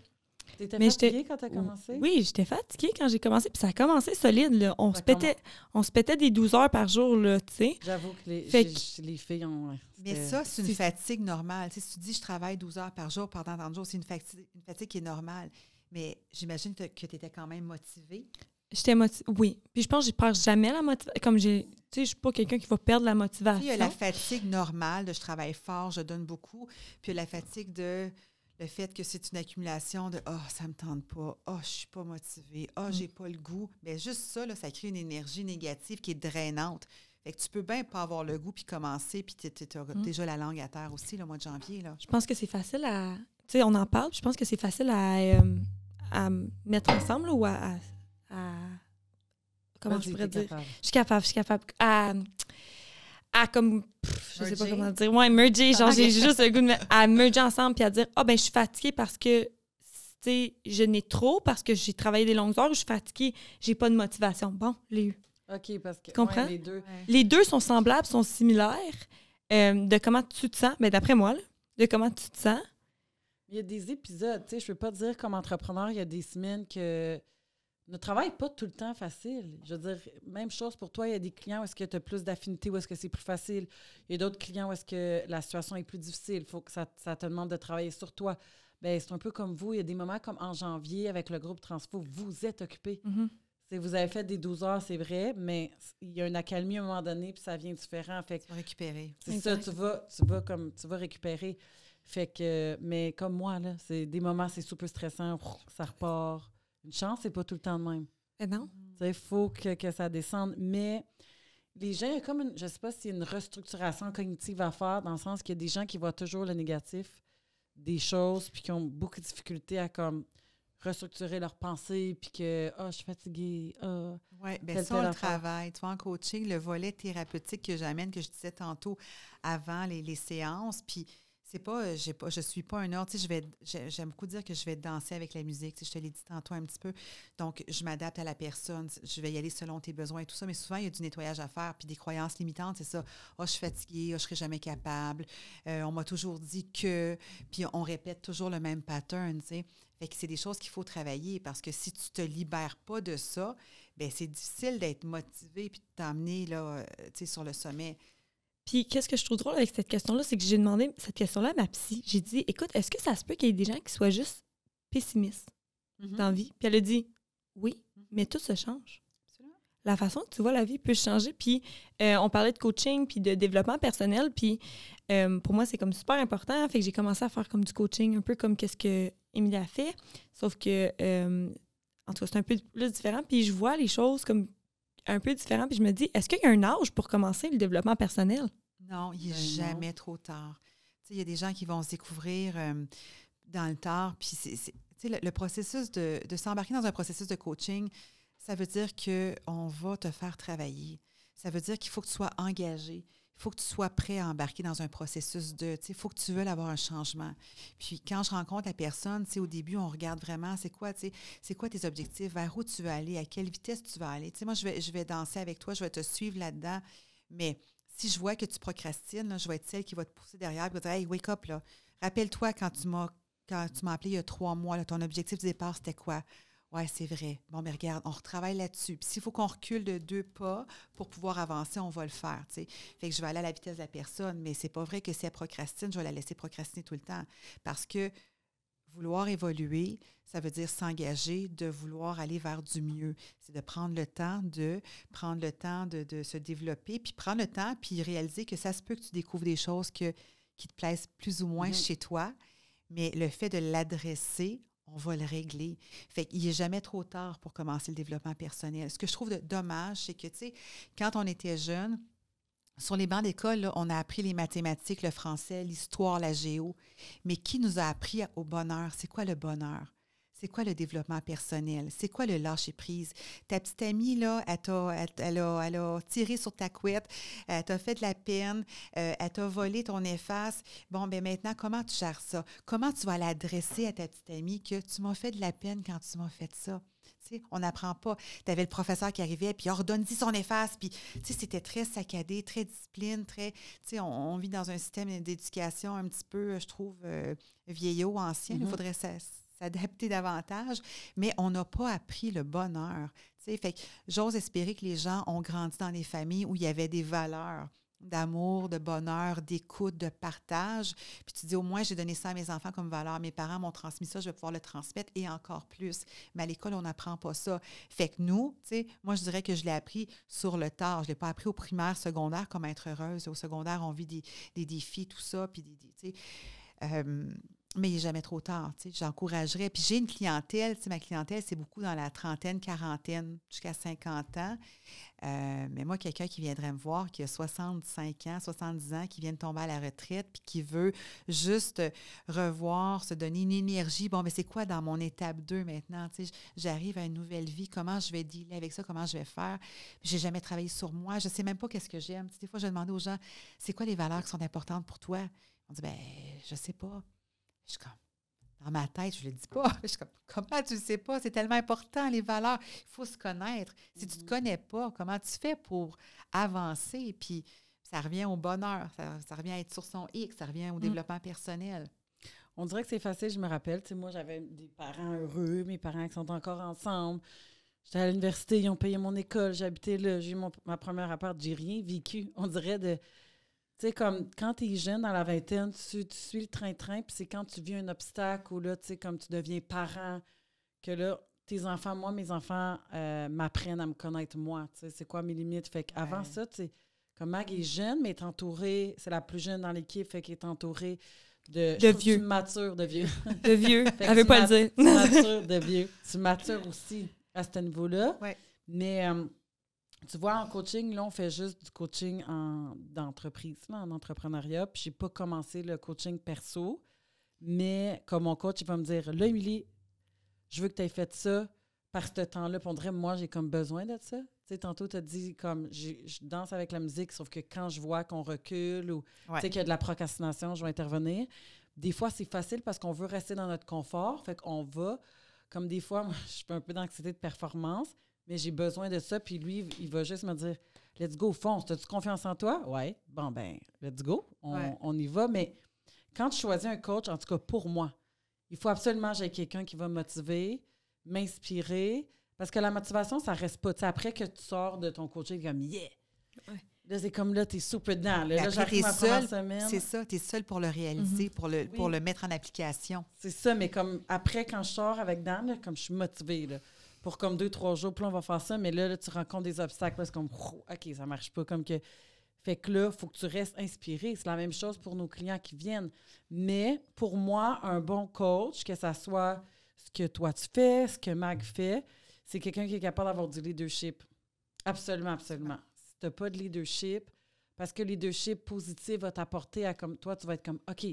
T'étais fatiguée quand t'as commencé? Oui, j'étais fatiguée quand j'ai commencé. Puis ça a commencé solide. Là. On, se pétait, on se pétait des 12 heures par jour, là, tu sais. J'avoue que les, les, filles ont... Mais ça, c'est une fatigue normale. si tu dis je travaille 12 heures par jour pendant tant de jours, c'est une fatigue, une fatigue qui est normale. Mais j'imagine que tu étais quand même motivée. J'étais motivée, oui. Puis je pense que je perds jamais la motivation. Comme j'ai, tu sais, je suis pas quelqu'un qui va perdre la motivation. Il y a la fatigue normale de je travaille fort, je donne beaucoup. Puis la fatigue de le fait que c'est une accumulation de oh ça me tente pas, oh je suis pas motivée, oh j'ai pas le goût. Mais juste ça là, ça crée une énergie négative qui est drainante. Fait que tu peux bien pas avoir le goût puis commencer, puis tu as Mm. déjà la langue à terre aussi, le mois de janvier. Là. Je pense que c'est facile à. Tu sais, on en parle, puis je pense que c'est facile à, euh, à mettre ensemble là, ou à. à- à- comment je pourrais dire? capable. Je suis capable, je suis capable. À, à comme. pff, je sais pas Merger? comment dire. Ouais, merger. Genre, Ah, j'ai juste le goût de. me- à merger ensemble, puis à dire, ah, ben, je suis fatiguée parce que. Tu sais, je n'ai trop parce que j'ai travaillé des longues heures, je suis fatiguée, j'ai pas de motivation. Bon, les eu. OK, parce que Comprends? ouais, les deux. Les deux sont semblables, sont similaires. euh, de comment tu te sens, mais d'après moi, là, de comment tu te sens. Il y a des épisodes, tu sais, je peux pas dire comme entrepreneur, il y a des semaines que notre travail n'est pas tout le temps facile. Je veux dire, même chose pour toi, il y a des clients où est-ce que tu as plus d'affinité, où est-ce que c'est plus facile. Il y a d'autres clients où est-ce que la situation est plus difficile. Il faut que ça, ça te demande de travailler sur toi. Ben, c'est un peu comme vous. Il y a des moments comme en janvier avec le groupe Transfo, vous êtes occupé. C'est- Vous avez fait des 12 heures, c'est vrai, mais il y a une accalmie à un moment donné, puis ça vient différent. Fait que Tu vas récupérer. c'est ça, tu vas, tu vas comme tu vas récupérer. Fait que, mais comme moi, là, c'est des moments, c'est super stressant, ça repart. Une chance, c'est pas tout le temps de même. Eh non? Il faut que, que ça descende. Mais les gens, il y a comme une, je sais pas s'il y a une restructuration cognitive à faire, dans le sens qu'il y a des gens qui voient toujours le négatif des choses, puis qui ont beaucoup de difficultés à comme restructurer leurs pensées, puis que, ah, je suis fatiguée, ah. Oui, bien ça, on le travaille. Tu vois, en coaching, le volet thérapeutique que j'amène, que je disais tantôt avant les, les séances, puis c'est pas, euh, j'ai pas, je suis pas un ordre. Tu sais, je vais, j'ai- j'aime beaucoup dire que je vais danser avec la musique. Tu je te l'ai dit tantôt un petit peu. Donc, je m'adapte à la personne. Je vais y aller selon tes besoins et tout ça. Mais souvent, il y a du nettoyage à faire. Puis des croyances limitantes, c'est ça. Oh, je suis fatiguée. Oh, je serai jamais capable. Euh, on m'a toujours dit que. Puis on répète toujours le même pattern, tu sais. Fait que c'est des choses qu'il faut travailler parce que si tu te libères pas de ça, ben c'est difficile d'être motivé puis de t'emmener là, euh, tu sais, sur le sommet. Puis, qu'est-ce que je trouve drôle avec cette question-là, c'est que j'ai demandé cette question-là à ma psy. J'ai dit, écoute, est-ce que ça se peut qu'il y ait des gens qui soient juste pessimistes Mhm. dans la vie? Puis elle a dit, oui, mais tout se change. Absolument. La façon que tu vois la vie peut changer. Puis, euh, on parlait de coaching puis de développement personnel. Puis, euh, pour moi, c'est comme super important. Fait que j'ai commencé à faire comme du coaching, un peu comme qu'est-ce que Émilie a fait. Sauf que, euh, en tout cas, c'est un peu plus différent. Puis, je vois les choses comme un peu différentes. Puis, je me dis, est-ce qu'il y a un âge pour commencer le développement personnel? Non, il n'est Ben non. jamais trop tard. Tu sais, Il y a des gens qui vont se découvrir euh, dans le tard. Puis c'est, c'est- tu sais, le, le processus de, de s'embarquer dans un processus de coaching, ça veut dire qu'on va te faire travailler. Ça veut dire qu'il faut que tu sois engagé. Faut que tu sois prêt à embarquer dans un processus de, tu sais, faut que tu veuilles avoir un changement. Puis quand je rencontre la personne, tu au début, on regarde vraiment, c'est quoi, tu sais, c'est quoi tes objectifs, vers où tu veux aller, à quelle vitesse tu vas aller. Tu sais, moi, je vais, je vais danser avec toi, je vais te suivre là-dedans, mais si je vois que tu procrastines, je vais être celle qui va te pousser derrière et va dire Hey, wake up, là. Rappelle-toi quand tu m'as quand tu m'as appelé il y a trois mois, là, ton objectif de départ, c'était quoi? Ouais, c'est vrai. Bon, mais regarde, on retravaille là-dessus. Puis s'il faut qu'on recule de deux pas pour pouvoir avancer, on va le faire. Fait que je vais aller à la vitesse de la personne, mais c'est pas vrai que si elle procrastine, je vais la laisser procrastiner tout le temps. Parce que vouloir évoluer, ça veut dire s'engager, de vouloir aller vers du mieux. C'est de prendre le temps de prendre le temps de, de se développer, puis prendre le temps, puis réaliser que ça se peut que tu découvres des choses que, qui te plaisent plus ou moins Mhm. chez toi, mais le fait de l'adresser, on va le régler. Fait qu'il n'est jamais trop tard pour commencer le développement personnel. Ce que je trouve de dommage, c'est que, quand on était jeune, sur les bancs d'école, on a appris les mathématiques, le français, l'histoire, la géo. Mais qui nous a appris au bonheur? C'est quoi le bonheur? C'est quoi le développement personnel? C'est quoi le lâcher-prise? Ta petite amie, là, elle, t'a- elle- elle a, elle a tiré sur ta couette, elle t'a fait de la peine, euh, elle t'a volé ton efface. Bon, ben maintenant, comment tu gères ça? Comment tu vas l'adresser à ta petite amie que tu m'as fait de la peine quand tu m'as fait ça? On n'apprend pas. Tu avais le professeur qui arrivait, puis ordonne-y son efface. Puis, tu sais, c'était très saccadé, très discipline, très. Tu sais, on, on vit dans un système d'éducation un petit peu, je trouve, euh, vieillot, ancien. Il Mhm. faudrait s'adapter davantage. Mais on n'a pas appris le bonheur. J'ose espérer que les gens ont grandi dans des familles où il y avait des valeurs d'amour, de bonheur, d'écoute, de partage. Puis tu dis, au moins, j'ai donné ça à mes enfants comme valeur. Mes parents m'ont transmis ça, je vais pouvoir le transmettre et encore plus. Mais à l'école, on n'apprend pas ça. Fait que nous, tu sais, moi, je dirais que je l'ai appris sur le tard. Je ne l'ai pas appris au primaire, secondaire, comme être heureuse. Au secondaire, on vit des, des défis, tout ça. Puis, des, des- tu sais, euh, mais il n'est jamais trop tard. J'encouragerais. Puis j'ai une clientèle, ma clientèle, c'est beaucoup dans la trentaine, quarantaine, jusqu'à 50 ans. Euh, mais moi, quelqu'un qui viendrait me voir, qui a 65 ans, 70 ans, qui vient de tomber à la retraite, puis qui veut juste revoir, se donner une énergie. Bon, mais c'est quoi dans mon étape 2 maintenant? J'arrive à une nouvelle vie. Comment je vais dealer avec ça? Comment je vais faire? J'ai jamais travaillé sur moi. Je sais même pas qu'est-ce que j'aime. Des fois, je demande aux gens, c'est quoi les valeurs qui sont importantes pour toi? On dit, ben, je sais pas. Je suis comme, dans ma tête, je ne le dis pas. Je suis comme, comment tu ne sais pas? C'est tellement important, les valeurs. Il faut se connaître. Si tu ne te connais pas, comment tu fais pour avancer? Puis, ça revient au bonheur, ça, ça revient à être sur son X, ça revient au développement personnel. On dirait que c'est facile, je me rappelle. Tu sais, moi, j'avais des parents heureux, mes parents qui sont encore ensemble. J'étais à l'université, ils ont payé mon école, j'habitais là, j'ai eu mon- ma première appart, j'ai rien vécu. On dirait de. Tu sais, comme quand tu es jeune, dans la vingtaine, tu, tu suis le train-train, puis c'est quand tu vis un obstacle ou là, tu sais, comme tu deviens parent, que là, tes enfants, moi, mes enfants euh, m'apprennent à me connaître moi. Tu sais, c'est quoi mes limites? Fait qu'avant Ouais. ça, tu sais, comme Mag est jeune, mais est entourée, c'est la plus jeune dans l'équipe, fait qu'elle est entourée de. vieux. Tu matures de vieux. De vieux. Elle veut pas le dire. tu matures de vieux. Tu matures aussi à ce niveau-là. Ouais. Mais euh, tu vois, en coaching, là, on fait juste du coaching en, d'entreprise, là, en entrepreneuriat. Puis, j'ai pas commencé le coaching perso. Mais comme mon coach, il va me dire Là, Émilie, je veux que tu aies fait ça par ce temps-là. Puis, on dirait, moi, j'ai comme besoin de ça. Tu sais, tantôt, tu as dit comme je danse avec la musique, sauf que quand je vois qu'on recule ou Ouais. tu sais, qu'il y a de la procrastination, je vais intervenir. Des fois, c'est facile parce qu'on veut rester dans notre confort. Fait qu'on va, comme des fois, moi, je suis un peu d'anxiété de performance, mais j'ai besoin de ça. Puis lui, il va juste me dire Let's go, fonce. As-tu confiance en toi? Ouais. Bon, ben, let's go. On, Ouais. on y va. Mais quand je choisis un coach, en tout cas pour moi, il faut absolument que j'ai quelqu'un qui va me motiver, m'inspirer. Parce que la motivation, ça reste pas. Tu sais, après que tu sors de ton coaching, comme yeah! Ouais. Là, c'est comme là, tu es soupe dedans. Là, j'arrive ma semaine. C'est ça, tu es seul pour le réaliser, pour, le, pour le mettre en application. C'est ça, mais comme après, quand je sors avec Dan, là, comme je suis motivée, là, pour comme deux, trois jours, puis on va faire ça, mais là, là, tu rencontres des obstacles, comme, Ouh, OK, ça marche pas, comme que... Fait que là, il faut que tu restes inspiré. C'est la même chose pour nos clients qui viennent. Mais pour moi, un bon coach, que ça soit ce que toi tu fais, ce que Mag fait, c'est quelqu'un qui est capable d'avoir du leadership. Absolument, absolument. Si tu n'as pas de leadership, parce que le leadership positif va t'apporter à comme toi, tu vas être comme OK,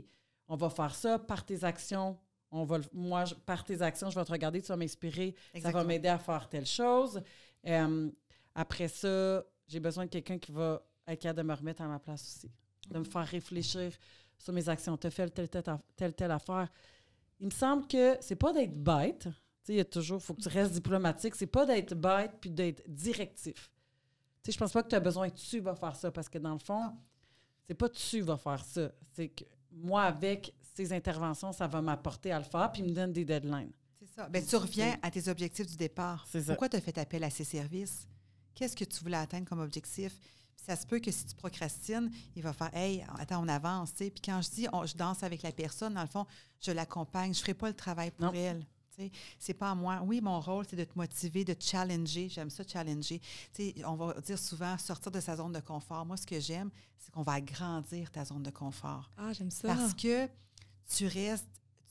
on va faire ça par tes actions. On va, le- moi, je- par tes actions, je vais te regarder, tu vas m'inspirer, ça va m'aider à faire telle chose. Euh, après ça, j'ai besoin de quelqu'un qui va être capable de me remettre à ma place aussi, de me faire réfléchir sur mes actions. Tu as fait telle, telle, telle, telle affaire. Il me semble que c'est pas d'être bête. Il y a toujours, faut que tu restes diplomatique. C'est pas d'être bête puis d'être directif. Sais, je pense pas que tu as besoin que tu vas faire ça parce que dans le fond, c'est pas tu vas faire ça. C'est que moi, avec ces interventions, ça va m'apporter à le faire puis il me donne des deadlines. C'est ça. Ben, tu reviens à tes objectifs du départ. C'est ça. Pourquoi tu as fait appel à ces services? Qu'est-ce que tu voulais atteindre comme objectif? Puis Ça se peut que si tu procrastines, il va faire Hey, attends, on avance. tu sais. Puis quand je dis on- je danse avec la personne, dans le fond, je l'accompagne, je ne ferai pas le travail pour Non. elle. tu sais. C'est pas à moi. Oui, mon rôle, c'est de te motiver, de te challenger. J'aime ça, challenger. Tu sais, on va dire souvent sortir de sa zone de confort. Moi, ce que j'aime, c'est qu'on va agrandir ta zone de confort. Ah, j'aime ça. Parce que tu restes,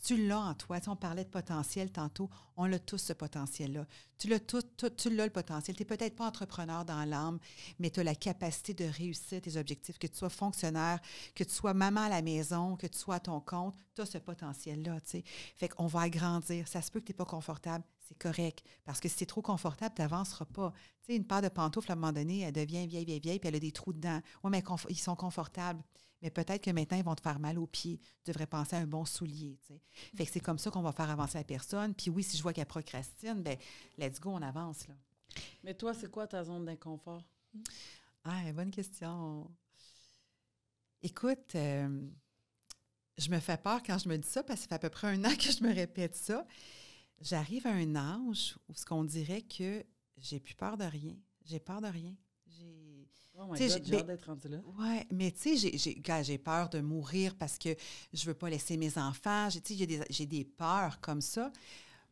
tu l'as en toi. On parlait de potentiel tantôt. On l'a tous, ce potentiel-là. Tu l'as tu l'as le potentiel. Tu n'es peut-être pas entrepreneur dans l'âme, mais tu as la capacité de réussir tes objectifs, que tu sois fonctionnaire, que tu sois maman à la maison, que tu sois à ton compte. Tu as ce potentiel-là. tu. Fait qu'on va agrandir. Ça se peut que tu n'es pas confortable. C'est correct. Parce que si c'est trop confortable, tu n'avanceras pas. Une paire de pantoufles, à un moment donné, elle devient vieille, vieille, vieille, puis elle a des trous dedans. Oui, mais ils sont confortables. Mais peut-être que maintenant, ils vont te faire mal aux pieds. Tu devrais penser à un bon soulier. tu sais. Fait que c'est comme ça qu'on va faire avancer la personne. Puis oui, si je vois qu'elle procrastine, ben let's go, on avance. Là. Mais toi, c'est quoi ta zone d'inconfort? Ah, bonne question. Écoute, euh, je me fais peur quand je me dis ça parce que ça fait à peu près un an que je me répète ça. J'arrive à un âge où ce qu'on dirait que j'ai plus peur de rien. J'ai peur de rien. J'ai Oh my God, j'ai- j'ai hâte mais- d'être rendu là. Ouais, mais tu sais, j'ai- j'ai gars, j'ai peur de mourir parce que je veux pas laisser mes enfants. J'ai tu sais, j'ai des, j'ai des peurs comme ça.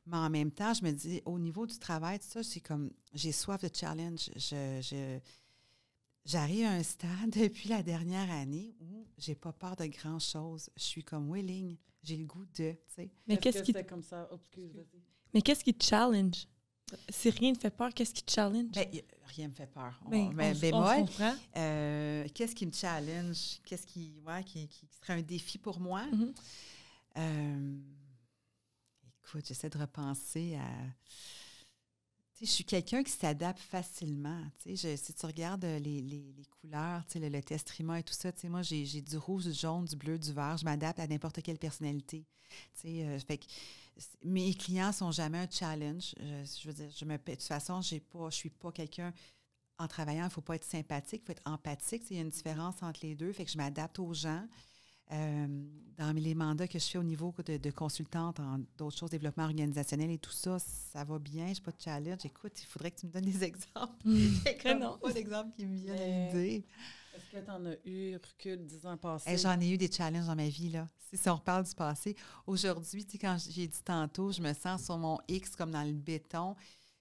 Mais en même temps, je me dis, au niveau du travail, tout ça, c'est comme, j'ai soif de challenge. Je, je- j'arrive à un stade depuis la dernière année où j'ai pas peur de grand chose. Je suis comme willing. J'ai le goût de, tu sais. Mais Est-ce qu'est-ce que qui, comme ça? Oh, excuse, mais qu'est-ce qui te challenge? Si rien ne fait peur, qu'est-ce qui te challenge? Ben, rien me fait peur. On- Ben, ben, on on comprend. euh, qu'est-ce qui me challenge? Qu'est-ce qui, ouais, qui, qui serait un défi pour moi? Mhm. Euh, écoute, j'essaie de repenser à. Je suis quelqu'un qui s'adapte facilement. Si tu regardes euh, les, les- couleurs, le, le testrima et tout ça, moi, j'ai j'ai du rouge, du jaune, du bleu, du vert. Je m'adapte à n'importe quelle personnalité. Euh, fait que mes clients sont jamais un challenge. Je, je veux dire, je me, de toute façon, j'ai pas, je suis pas quelqu'un. En travaillant, il ne faut pas être sympathique, il faut être empathique. Il y a une différence entre les deux. Fait que je m'adapte aux gens. Euh, dans les mandats que je fais au niveau de, de consultante en d'autres choses, développement organisationnel et tout ça, ça va bien, je n'ai pas de challenge. Écoute, il faudrait que tu me donnes des exemples. J'ai comme non. pas d'exemples qui me Mais- à l'idée. Est-ce que tu en as eu recul dix ans passés? Hey, J'en ai eu des challenges dans ma vie, là. Si, si on reparle du passé, aujourd'hui, tu sais, quand j'ai dit tantôt, je me sens sur mon X comme dans le béton.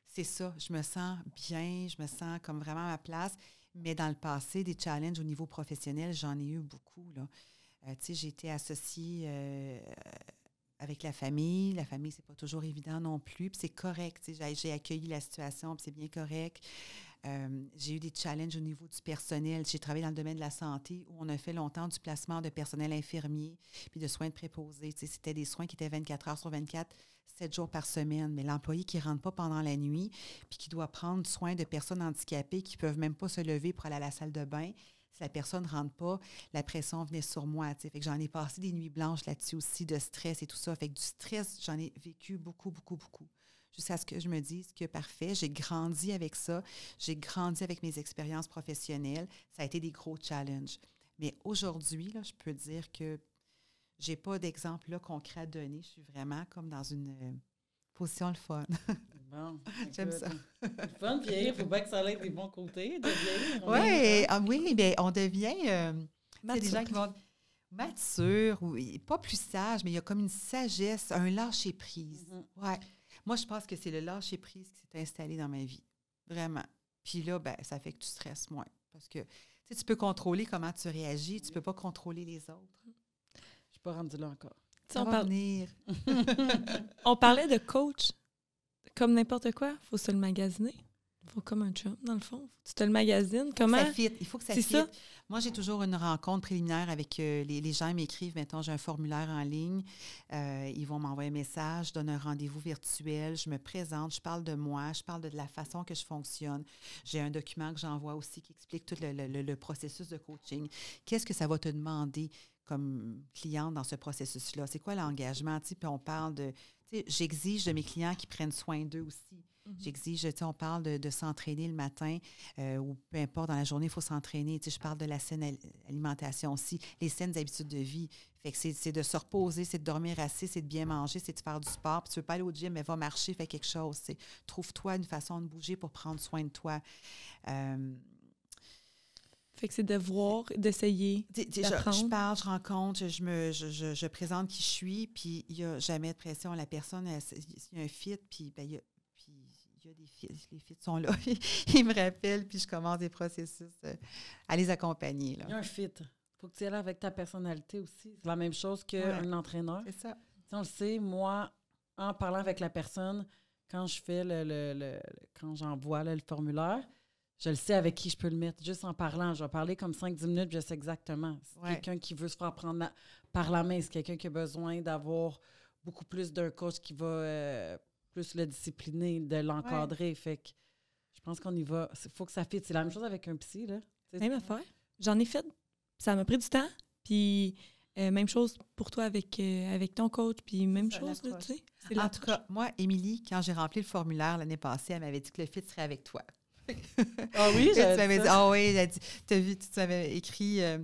C'est ça, je me sens bien, je me sens comme vraiment à ma place. Mais dans le passé, des challenges au niveau professionnel, j'en ai eu beaucoup, là. Euh, j'ai été associée euh, avec la famille. La famille, c'est pas toujours évident non plus. Puis c'est correct. J'ai, accueilli la situation, puis c'est bien correct. Euh, j'ai eu des challenges au niveau du personnel. J'ai travaillé dans le domaine de la santé où on a fait longtemps du placement de personnel infirmier puis de soins de préposés. C'était des soins qui étaient 24 heures sur 24, 7 jours par semaine. Mais l'employé qui ne rentre pas pendant la nuit puis qui doit prendre soin de personnes handicapées qui ne peuvent même pas se lever pour aller à la salle de bain, si la personne ne rentre pas, la pression venait sur moi. Fait que j'en ai passé des nuits blanches là-dessus aussi, de stress et tout ça. Fait que du stress, j'en ai vécu beaucoup, beaucoup, beaucoup jusqu'à ce que je me dise que parfait, j'ai grandi avec ça, j'ai grandi avec mes expériences professionnelles, ça a été des gros challenges. Mais aujourd'hui, là, je peux dire que j'ai pas d'exemple concret à donner. Je suis vraiment comme dans une euh, position le fun. Bon, J'aime écoute, ça. Fun vieillir, faut pas que ça ait des bons côtés de vieillir. Ouais, ah oui, mais on devient. euh, il y a des Mature. gens qui vont mature, oui, pas plus sage, mais il y a comme une sagesse, un lâcher prise. Mhm. Ouais. Moi, je pense que c'est le lâcher prise qui s'est installé dans ma vie. Vraiment. Puis là, ben, ça fait que tu stresses moins. Parce que tu peux contrôler comment tu réagis, tu peux pas contrôler les autres. Je suis pas rendue là encore. On, va parle- venir. on parlait de coach. Comme n'importe quoi, faut se le magasiner. Faut comme un chum, dans le fond. Faut que tu te le magasines. Comment? Ça fit. Il faut que ça fit. ça. Moi, j'ai toujours une rencontre préliminaire avec euh, les, les gens ils m'écrivent. Mettons, j'ai un formulaire en ligne. Euh, ils vont m'envoyer un message, je donne un rendez-vous virtuel. Je me présente, je parle de moi, je parle de, de la façon que je fonctionne. J'ai un document que j'envoie aussi qui explique tout le, le- processus de coaching. Qu'est-ce que ça va te demander comme cliente dans ce processus-là? C'est quoi l'engagement? Puis on parle de. J'exige de mes clients qu'ils prennent soin d'eux aussi. Mhm. J'exige, tu sais, on parle de, de s'entraîner le matin euh, ou peu importe, dans la journée, il faut s'entraîner. Tu sais, je parle de la saine al- alimentation aussi, les saines habitudes de vie. Fait que c'est de se reposer, c'est de dormir assez, c'est de bien manger, c'est de faire du sport. Puis tu veux pas aller au gym, mais va marcher, fais quelque chose. Trouve-toi une façon de bouger pour prendre soin de toi. Euh, Fait que c'est de voir, d'essayer. je, D'apprendre. je parle, je rencontre, je, me, je, je- je présente qui je suis, puis il n'y a jamais de pression. La personne, il y a un fit, puis ben, il y a, puis il y a des fits, les fits sont là. Ils me rappellent, puis je commence des processus euh, à les accompagner. Il y Là. a un fit. faut que tu ailles avec ta personnalité aussi. C'est la même chose qu'un Ouais. entraîneur. C'est ça. On le sait, moi, en parlant avec la personne, quand je fais le, le- le- quand j'envoie là, le formulaire, je le sais avec qui je peux le mettre. Juste en parlant, je vais parler comme 5-10 minutes, je sais exactement. C'est Ouais. quelqu'un qui veut se faire prendre la- par la main, c'est quelqu'un qui a besoin d'avoir beaucoup plus d'un coach qui va euh, plus le discipliner, de l'encadrer. Fait que je pense qu'on y va. Il faut que ça fitte. C'est la même chose avec un psy, là. Même affaire. J'en ai fait. Ça m'a pris du temps. Puis euh, même chose pour toi avec, euh, avec ton coach. Puis même ça, chose, tu sais. En tout cas, moi, Émilie, quand j'ai rempli le formulaire l'année passée, elle m'avait dit que le fit serait avec toi. Ah oui, tu m'avais dit ah oui, elle a dit, t'as vu, tu m'avais écrit, euh,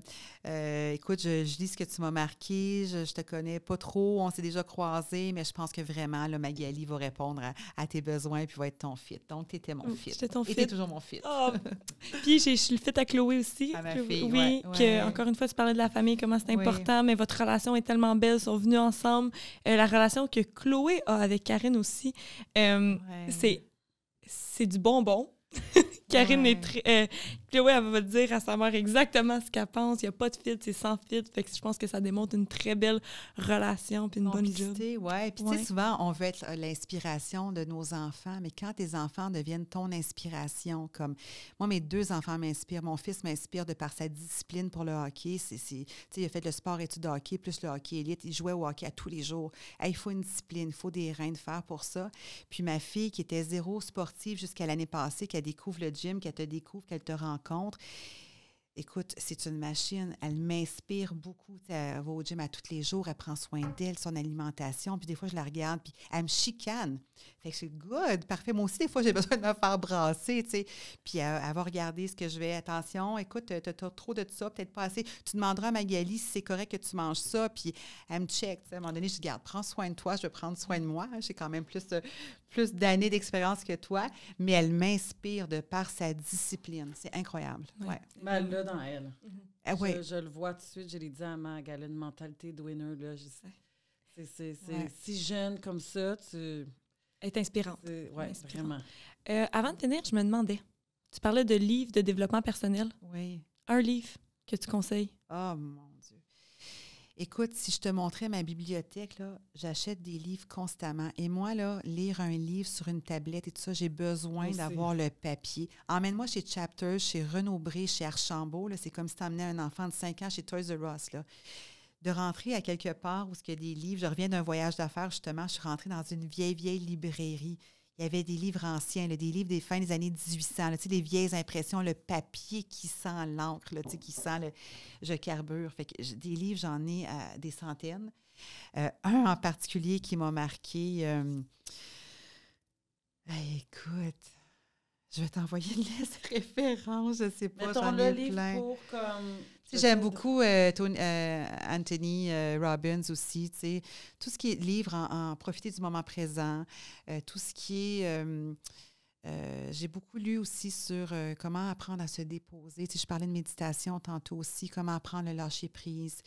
euh, écoute, je, je lis ce que tu m'as marqué, je, je te connais pas trop, on s'est déjà croisés, mais je pense que vraiment, là, Magali va répondre à, à tes besoins puis va être ton fit. Donc, tu étais mon Mm, fit. j'étais ton Et fit. t'es toujours mon fit. Ah, puis je suis le fit à Chloé aussi. À ma fille, oui, ouais, que encore une fois, tu parlais de la famille, comment c'est Oui. important, mais votre relation est tellement belle, ils sont venus ensemble. Euh, la relation que Chloé a avec Karine aussi, Ouais. c'est c'est du bonbon. Karine Ouais. est très. euh, Puis ouais, elle va te dire à sa mère exactement ce qu'elle pense. Il n'y a pas de fit, c'est sans fit. Fait que je pense que ça démontre une très belle relation puis une bonne job. Ouais. Puis tu sais, souvent, on veut être euh, l'inspiration de nos enfants, mais quand tes enfants deviennent ton inspiration, comme moi, mes deux enfants m'inspirent. Mon fils m'inspire de par sa discipline pour le hockey. C'est, c'est- il a fait le sport études de hockey plus le hockey élite. Il jouait au hockey à tous les jours. Hey, il faut une discipline, il faut des reins de fer pour ça. Puis ma fille, qui était zéro sportive jusqu'à l'année passée, qu'elle découvre le gym, qu'elle te découvre, qu'elle te rencontre. Écoute, c'est une machine. Elle m'inspire beaucoup. Elle va au gym à tous les jours. Elle prend soin d'elle, son alimentation. Puis des fois, je la regarde, puis elle me chicane. Fait que c'est good, parfait. Moi aussi, des fois, j'ai besoin de me faire brasser, tu sais. Puis elle, elle va regarder ce que je vais. Attention, écoute, tu as trop de ça, peut-être pas assez. Tu demanderas à Magali si c'est correct que tu manges ça. Puis elle me check. À un moment donné, je dis, garde, prends soin de toi, je vais prendre soin de moi. J'ai quand même plus, plus d'années d'expérience que toi. Mais elle m'inspire de par sa discipline. C'est incroyable. Ouais. Mais elle l'a dans elle. Ah Je, le vois tout de suite, je l'ai dit à ma elle a une mentalité de winner. Là. Je- c'est, c'est, c'est Ouais. si jeune comme ça, tu. Elle est inspirante. vraiment. Euh, avant de finir, je me demandais, tu parlais de livres de développement personnel. Oui. Un livre que tu conseilles? Oh mon Dieu. Écoute, si je te montrais ma bibliothèque, là, j'achète des livres constamment. Et moi, là, lire un livre sur une tablette et tout ça, j'ai besoin d'avoir le papier. Emmène-moi chez Chapters, chez Renaud Bré, chez Archambault. C'est comme si tu emmenais un enfant de 5 ans chez Toys R Us. Là. De rentrer à quelque part où il y a des livres. Je reviens d'un voyage d'affaires, justement. Je suis rentrée dans une vieille, vieille librairie. Il y avait des livres anciens, là, des livres des fins des années 1800, là, tu sais, des vieilles impressions, le papier qui sent l'encre, tu sais, qui sent le, je carbure. Fait que des livres, j'en ai euh, des centaines. Euh, un en particulier qui m'a marqué. euh, hey, écoute, je vais t'envoyer une liste de références, je sais pas. J'en le ai livre plein. pour comme. J'aime beaucoup euh, Tony- euh, Anthony euh, Robbins aussi. Tout ce qui est livre en, en profiter du moment présent, tout ce qui est. J'ai beaucoup lu aussi sur comment apprendre à se déposer. Tu sais, je parlais de méditation tantôt aussi, comment apprendre à lâcher prise.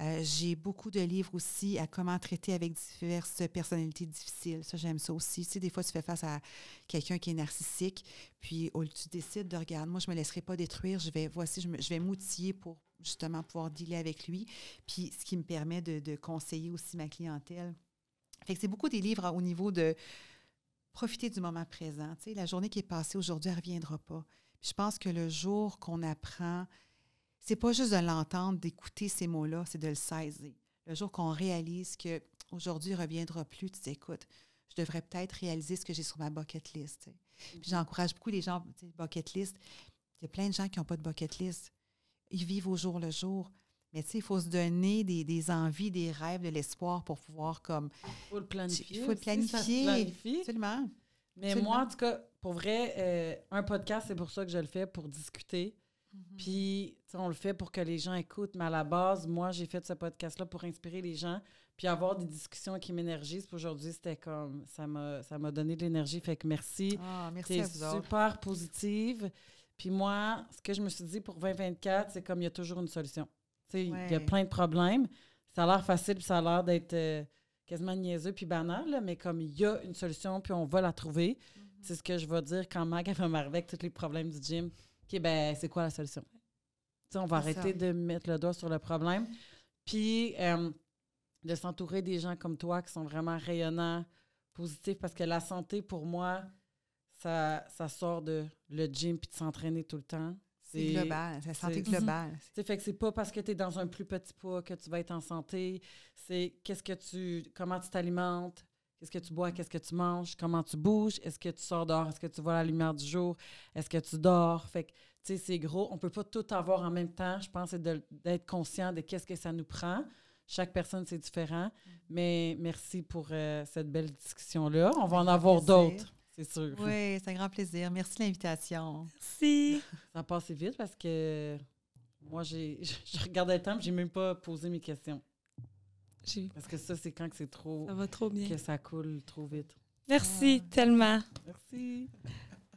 Euh, J'ai beaucoup de livres aussi à comment traiter avec diverses personnalités difficiles. Ça, j'aime ça aussi. Tu sais, des fois, tu fais face à quelqu'un qui est narcissique, puis tu décides de regarder, moi, je ne me laisserai pas détruire, je vais, voici, je, me- je vais m'outiller pour justement pouvoir dealer avec lui, puis ce qui me permet de, de conseiller aussi ma clientèle. Fait que c'est beaucoup des livres au niveau de profiter du moment présent. Tu sais, la journée qui est passée aujourd'hui, elle ne reviendra pas. Puis je pense que le jour qu'on apprend, c'est pas juste de l'entendre, d'écouter ces mots-là, c'est de le saisir. Le jour qu'on réalise que aujourd'hui ne reviendra plus, tu dis, écoute, je devrais peut-être réaliser ce que j'ai sur ma bucket list. Puis j'encourage beaucoup les gens, tu sais, bucket list. Il y a plein de gens qui n'ont pas de bucket list. Ils vivent au jour le jour. Mais tu sais, il faut se donner des, des envies, des rêves, de l'espoir pour pouvoir comme... Il faut le planifier. Il faut le planifier. planifie. Absolument. Mais Absolument. moi, en tout cas, pour vrai, euh, un podcast, c'est pour ça que je le fais, pour discuter. Mm-hmm. Puis, tu sais, on le fait pour que les gens écoutent. Mais à la base, moi, j'ai fait ce podcast-là pour inspirer les gens, puis avoir des discussions qui m'énergisent. Puis aujourd'hui, c'était comme, ça m'a ça m'a donné de l'énergie. Fait que merci. Ah, merci T'es à vous autres. super positive. Puis moi, ce que je me suis dit pour 2024, c'est comme il y a toujours une solution. Il y a plein de problèmes. Ça a l'air facile, puis ça a l'air d'être euh, quasiment niaiseux puis banal, là, mais comme il y a une solution, puis on va la trouver. Mm-hmm. C'est ce que je vais dire quand Mag va m'arriver avec tous les problèmes du gym. OK, ben c'est quoi la solution? On va arrêter ça. de mettre le doigt sur le problème. Puis euh, de s'entourer des gens comme toi qui sont vraiment rayonnants, positifs, parce que la santé, pour moi, ça, ça sort de le gym puis de s'entraîner tout le temps. C'est global, c'est la santé c'est- globale. Sais, fait que c'est pas parce que tu es dans un plus petit poids que tu vas être en santé. C'est qu'est-ce que tu comment tu t'alimentes, qu'est-ce que tu bois, qu'est-ce que tu manges, comment tu bouges, est-ce que tu sors dehors, est-ce que tu vois la lumière du jour, est-ce que tu dors. Fait que tu sais, c'est gros, on peut pas tout avoir en même temps. Je pense c'est d'être conscient de qu'est-ce que ça nous prend. Chaque personne, c'est différent. Mais merci pour euh, cette belle discussion-là. On va en avoir d'autres, c'est sûr. Oui, c'est un grand plaisir. Merci de l'invitation. Si. Ça a passé vite parce que moi, j'ai, je regardais le temps, j'ai même pas posé mes questions. J'ai- Parce que ça, c'est quand que c'est trop, Ça va trop bien. que ça coule trop vite. Merci tellement. Merci.